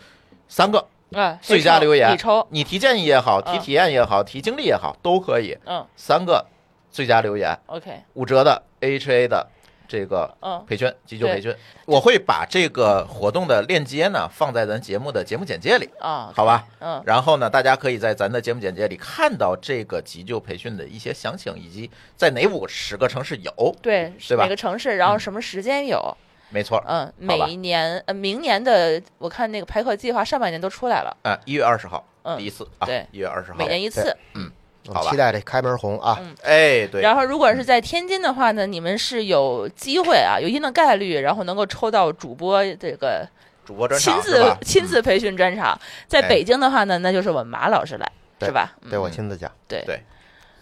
S2: 三个
S4: 啊，
S2: 最佳留言，
S4: 你抽，
S2: 你提建议也好，提体验也好，提经历也好，都可以。
S4: 嗯，
S2: 三个最佳留言
S4: ，OK，
S2: 五折的 AHA 的这个培训急救培训，我会把这个活动的链接呢放在咱节目的节目简介里
S4: 啊，
S2: 好吧？
S4: 嗯，
S2: 然后呢，大家可以在咱的节目简介里看到这个急救培训的一些详情，以及在哪五十个城市有，
S4: 对，
S2: 对吧？
S4: 哪个城市，然后什么时间有。
S2: 没错，
S4: 嗯，每一年呃，明年的我看那个排课计划上半年都出来了，
S2: 啊，一月二十号，
S4: 嗯，
S2: 第一次啊，
S4: 对，
S2: 一月二十号，
S4: 每年一次，
S2: 嗯，好吧，
S3: 期待这开门红啊，
S4: 嗯，
S2: 哎，对，
S4: 然后如果是在天津的话呢，你们是有机会啊，有一定的概率，然后能够抽到主播这个
S2: 主播专
S4: 场，亲自亲自培训专场，在北京的话呢，那就是我们马老师来，是吧？
S3: 对我亲自讲，
S4: 对
S2: 对，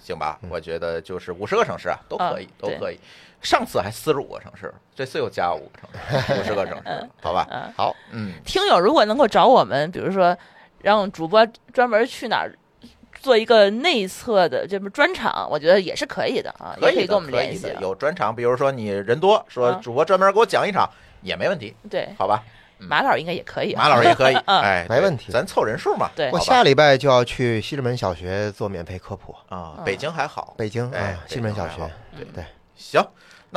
S2: 行吧，我觉得就是五十个城市啊，都可以，都可以。上次还四十五个城市，这次又加五个城市，五十个城市，好吧？好，嗯，
S4: 听友如果能够找我们，比如说让主播专门去哪儿做一个内测的这么专场，我觉得也是可以的啊，也可以跟我们联系。
S2: 有专场，比如说你人多，说主播专门给我讲一场也没问题，
S4: 对，
S2: 好吧？
S4: 马老师应该也可以，
S2: 马老师也可以，哎，
S3: 没问题，
S2: 咱凑人数嘛。
S4: 对，
S3: 我下礼拜就要去西直门小学做免费科普
S2: 啊，北京还好，
S3: 北京
S2: 哎，
S3: 西直门小学，
S2: 对
S3: 对。
S2: 行。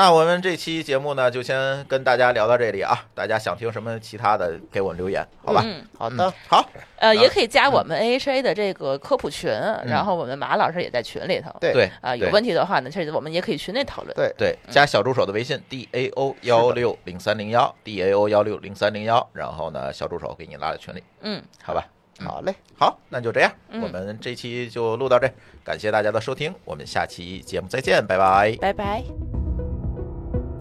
S2: 那我们这期节目呢，就先跟大家聊到这里啊！大家想听什么其他的，给我们留言，好吧？
S4: 嗯，
S3: 好的，
S2: 好。
S4: 呃，也可以加我们 AHA 的这个科普群，然后我们马老师也在群里头。
S3: 对
S2: 对
S4: 啊，有问题的话呢，其实我们也可以群内讨论。
S3: 对
S2: 对，加小助手的微信 d a o 幺六零三零幺 d a o 幺六零三零幺，然后呢，小助手给你拉到群里。
S4: 嗯，
S2: 好吧。
S3: 好嘞，
S2: 好，那就这样，我们这期就录到这，感谢大家的收听，我们下期节目再见，拜拜，
S4: 拜拜。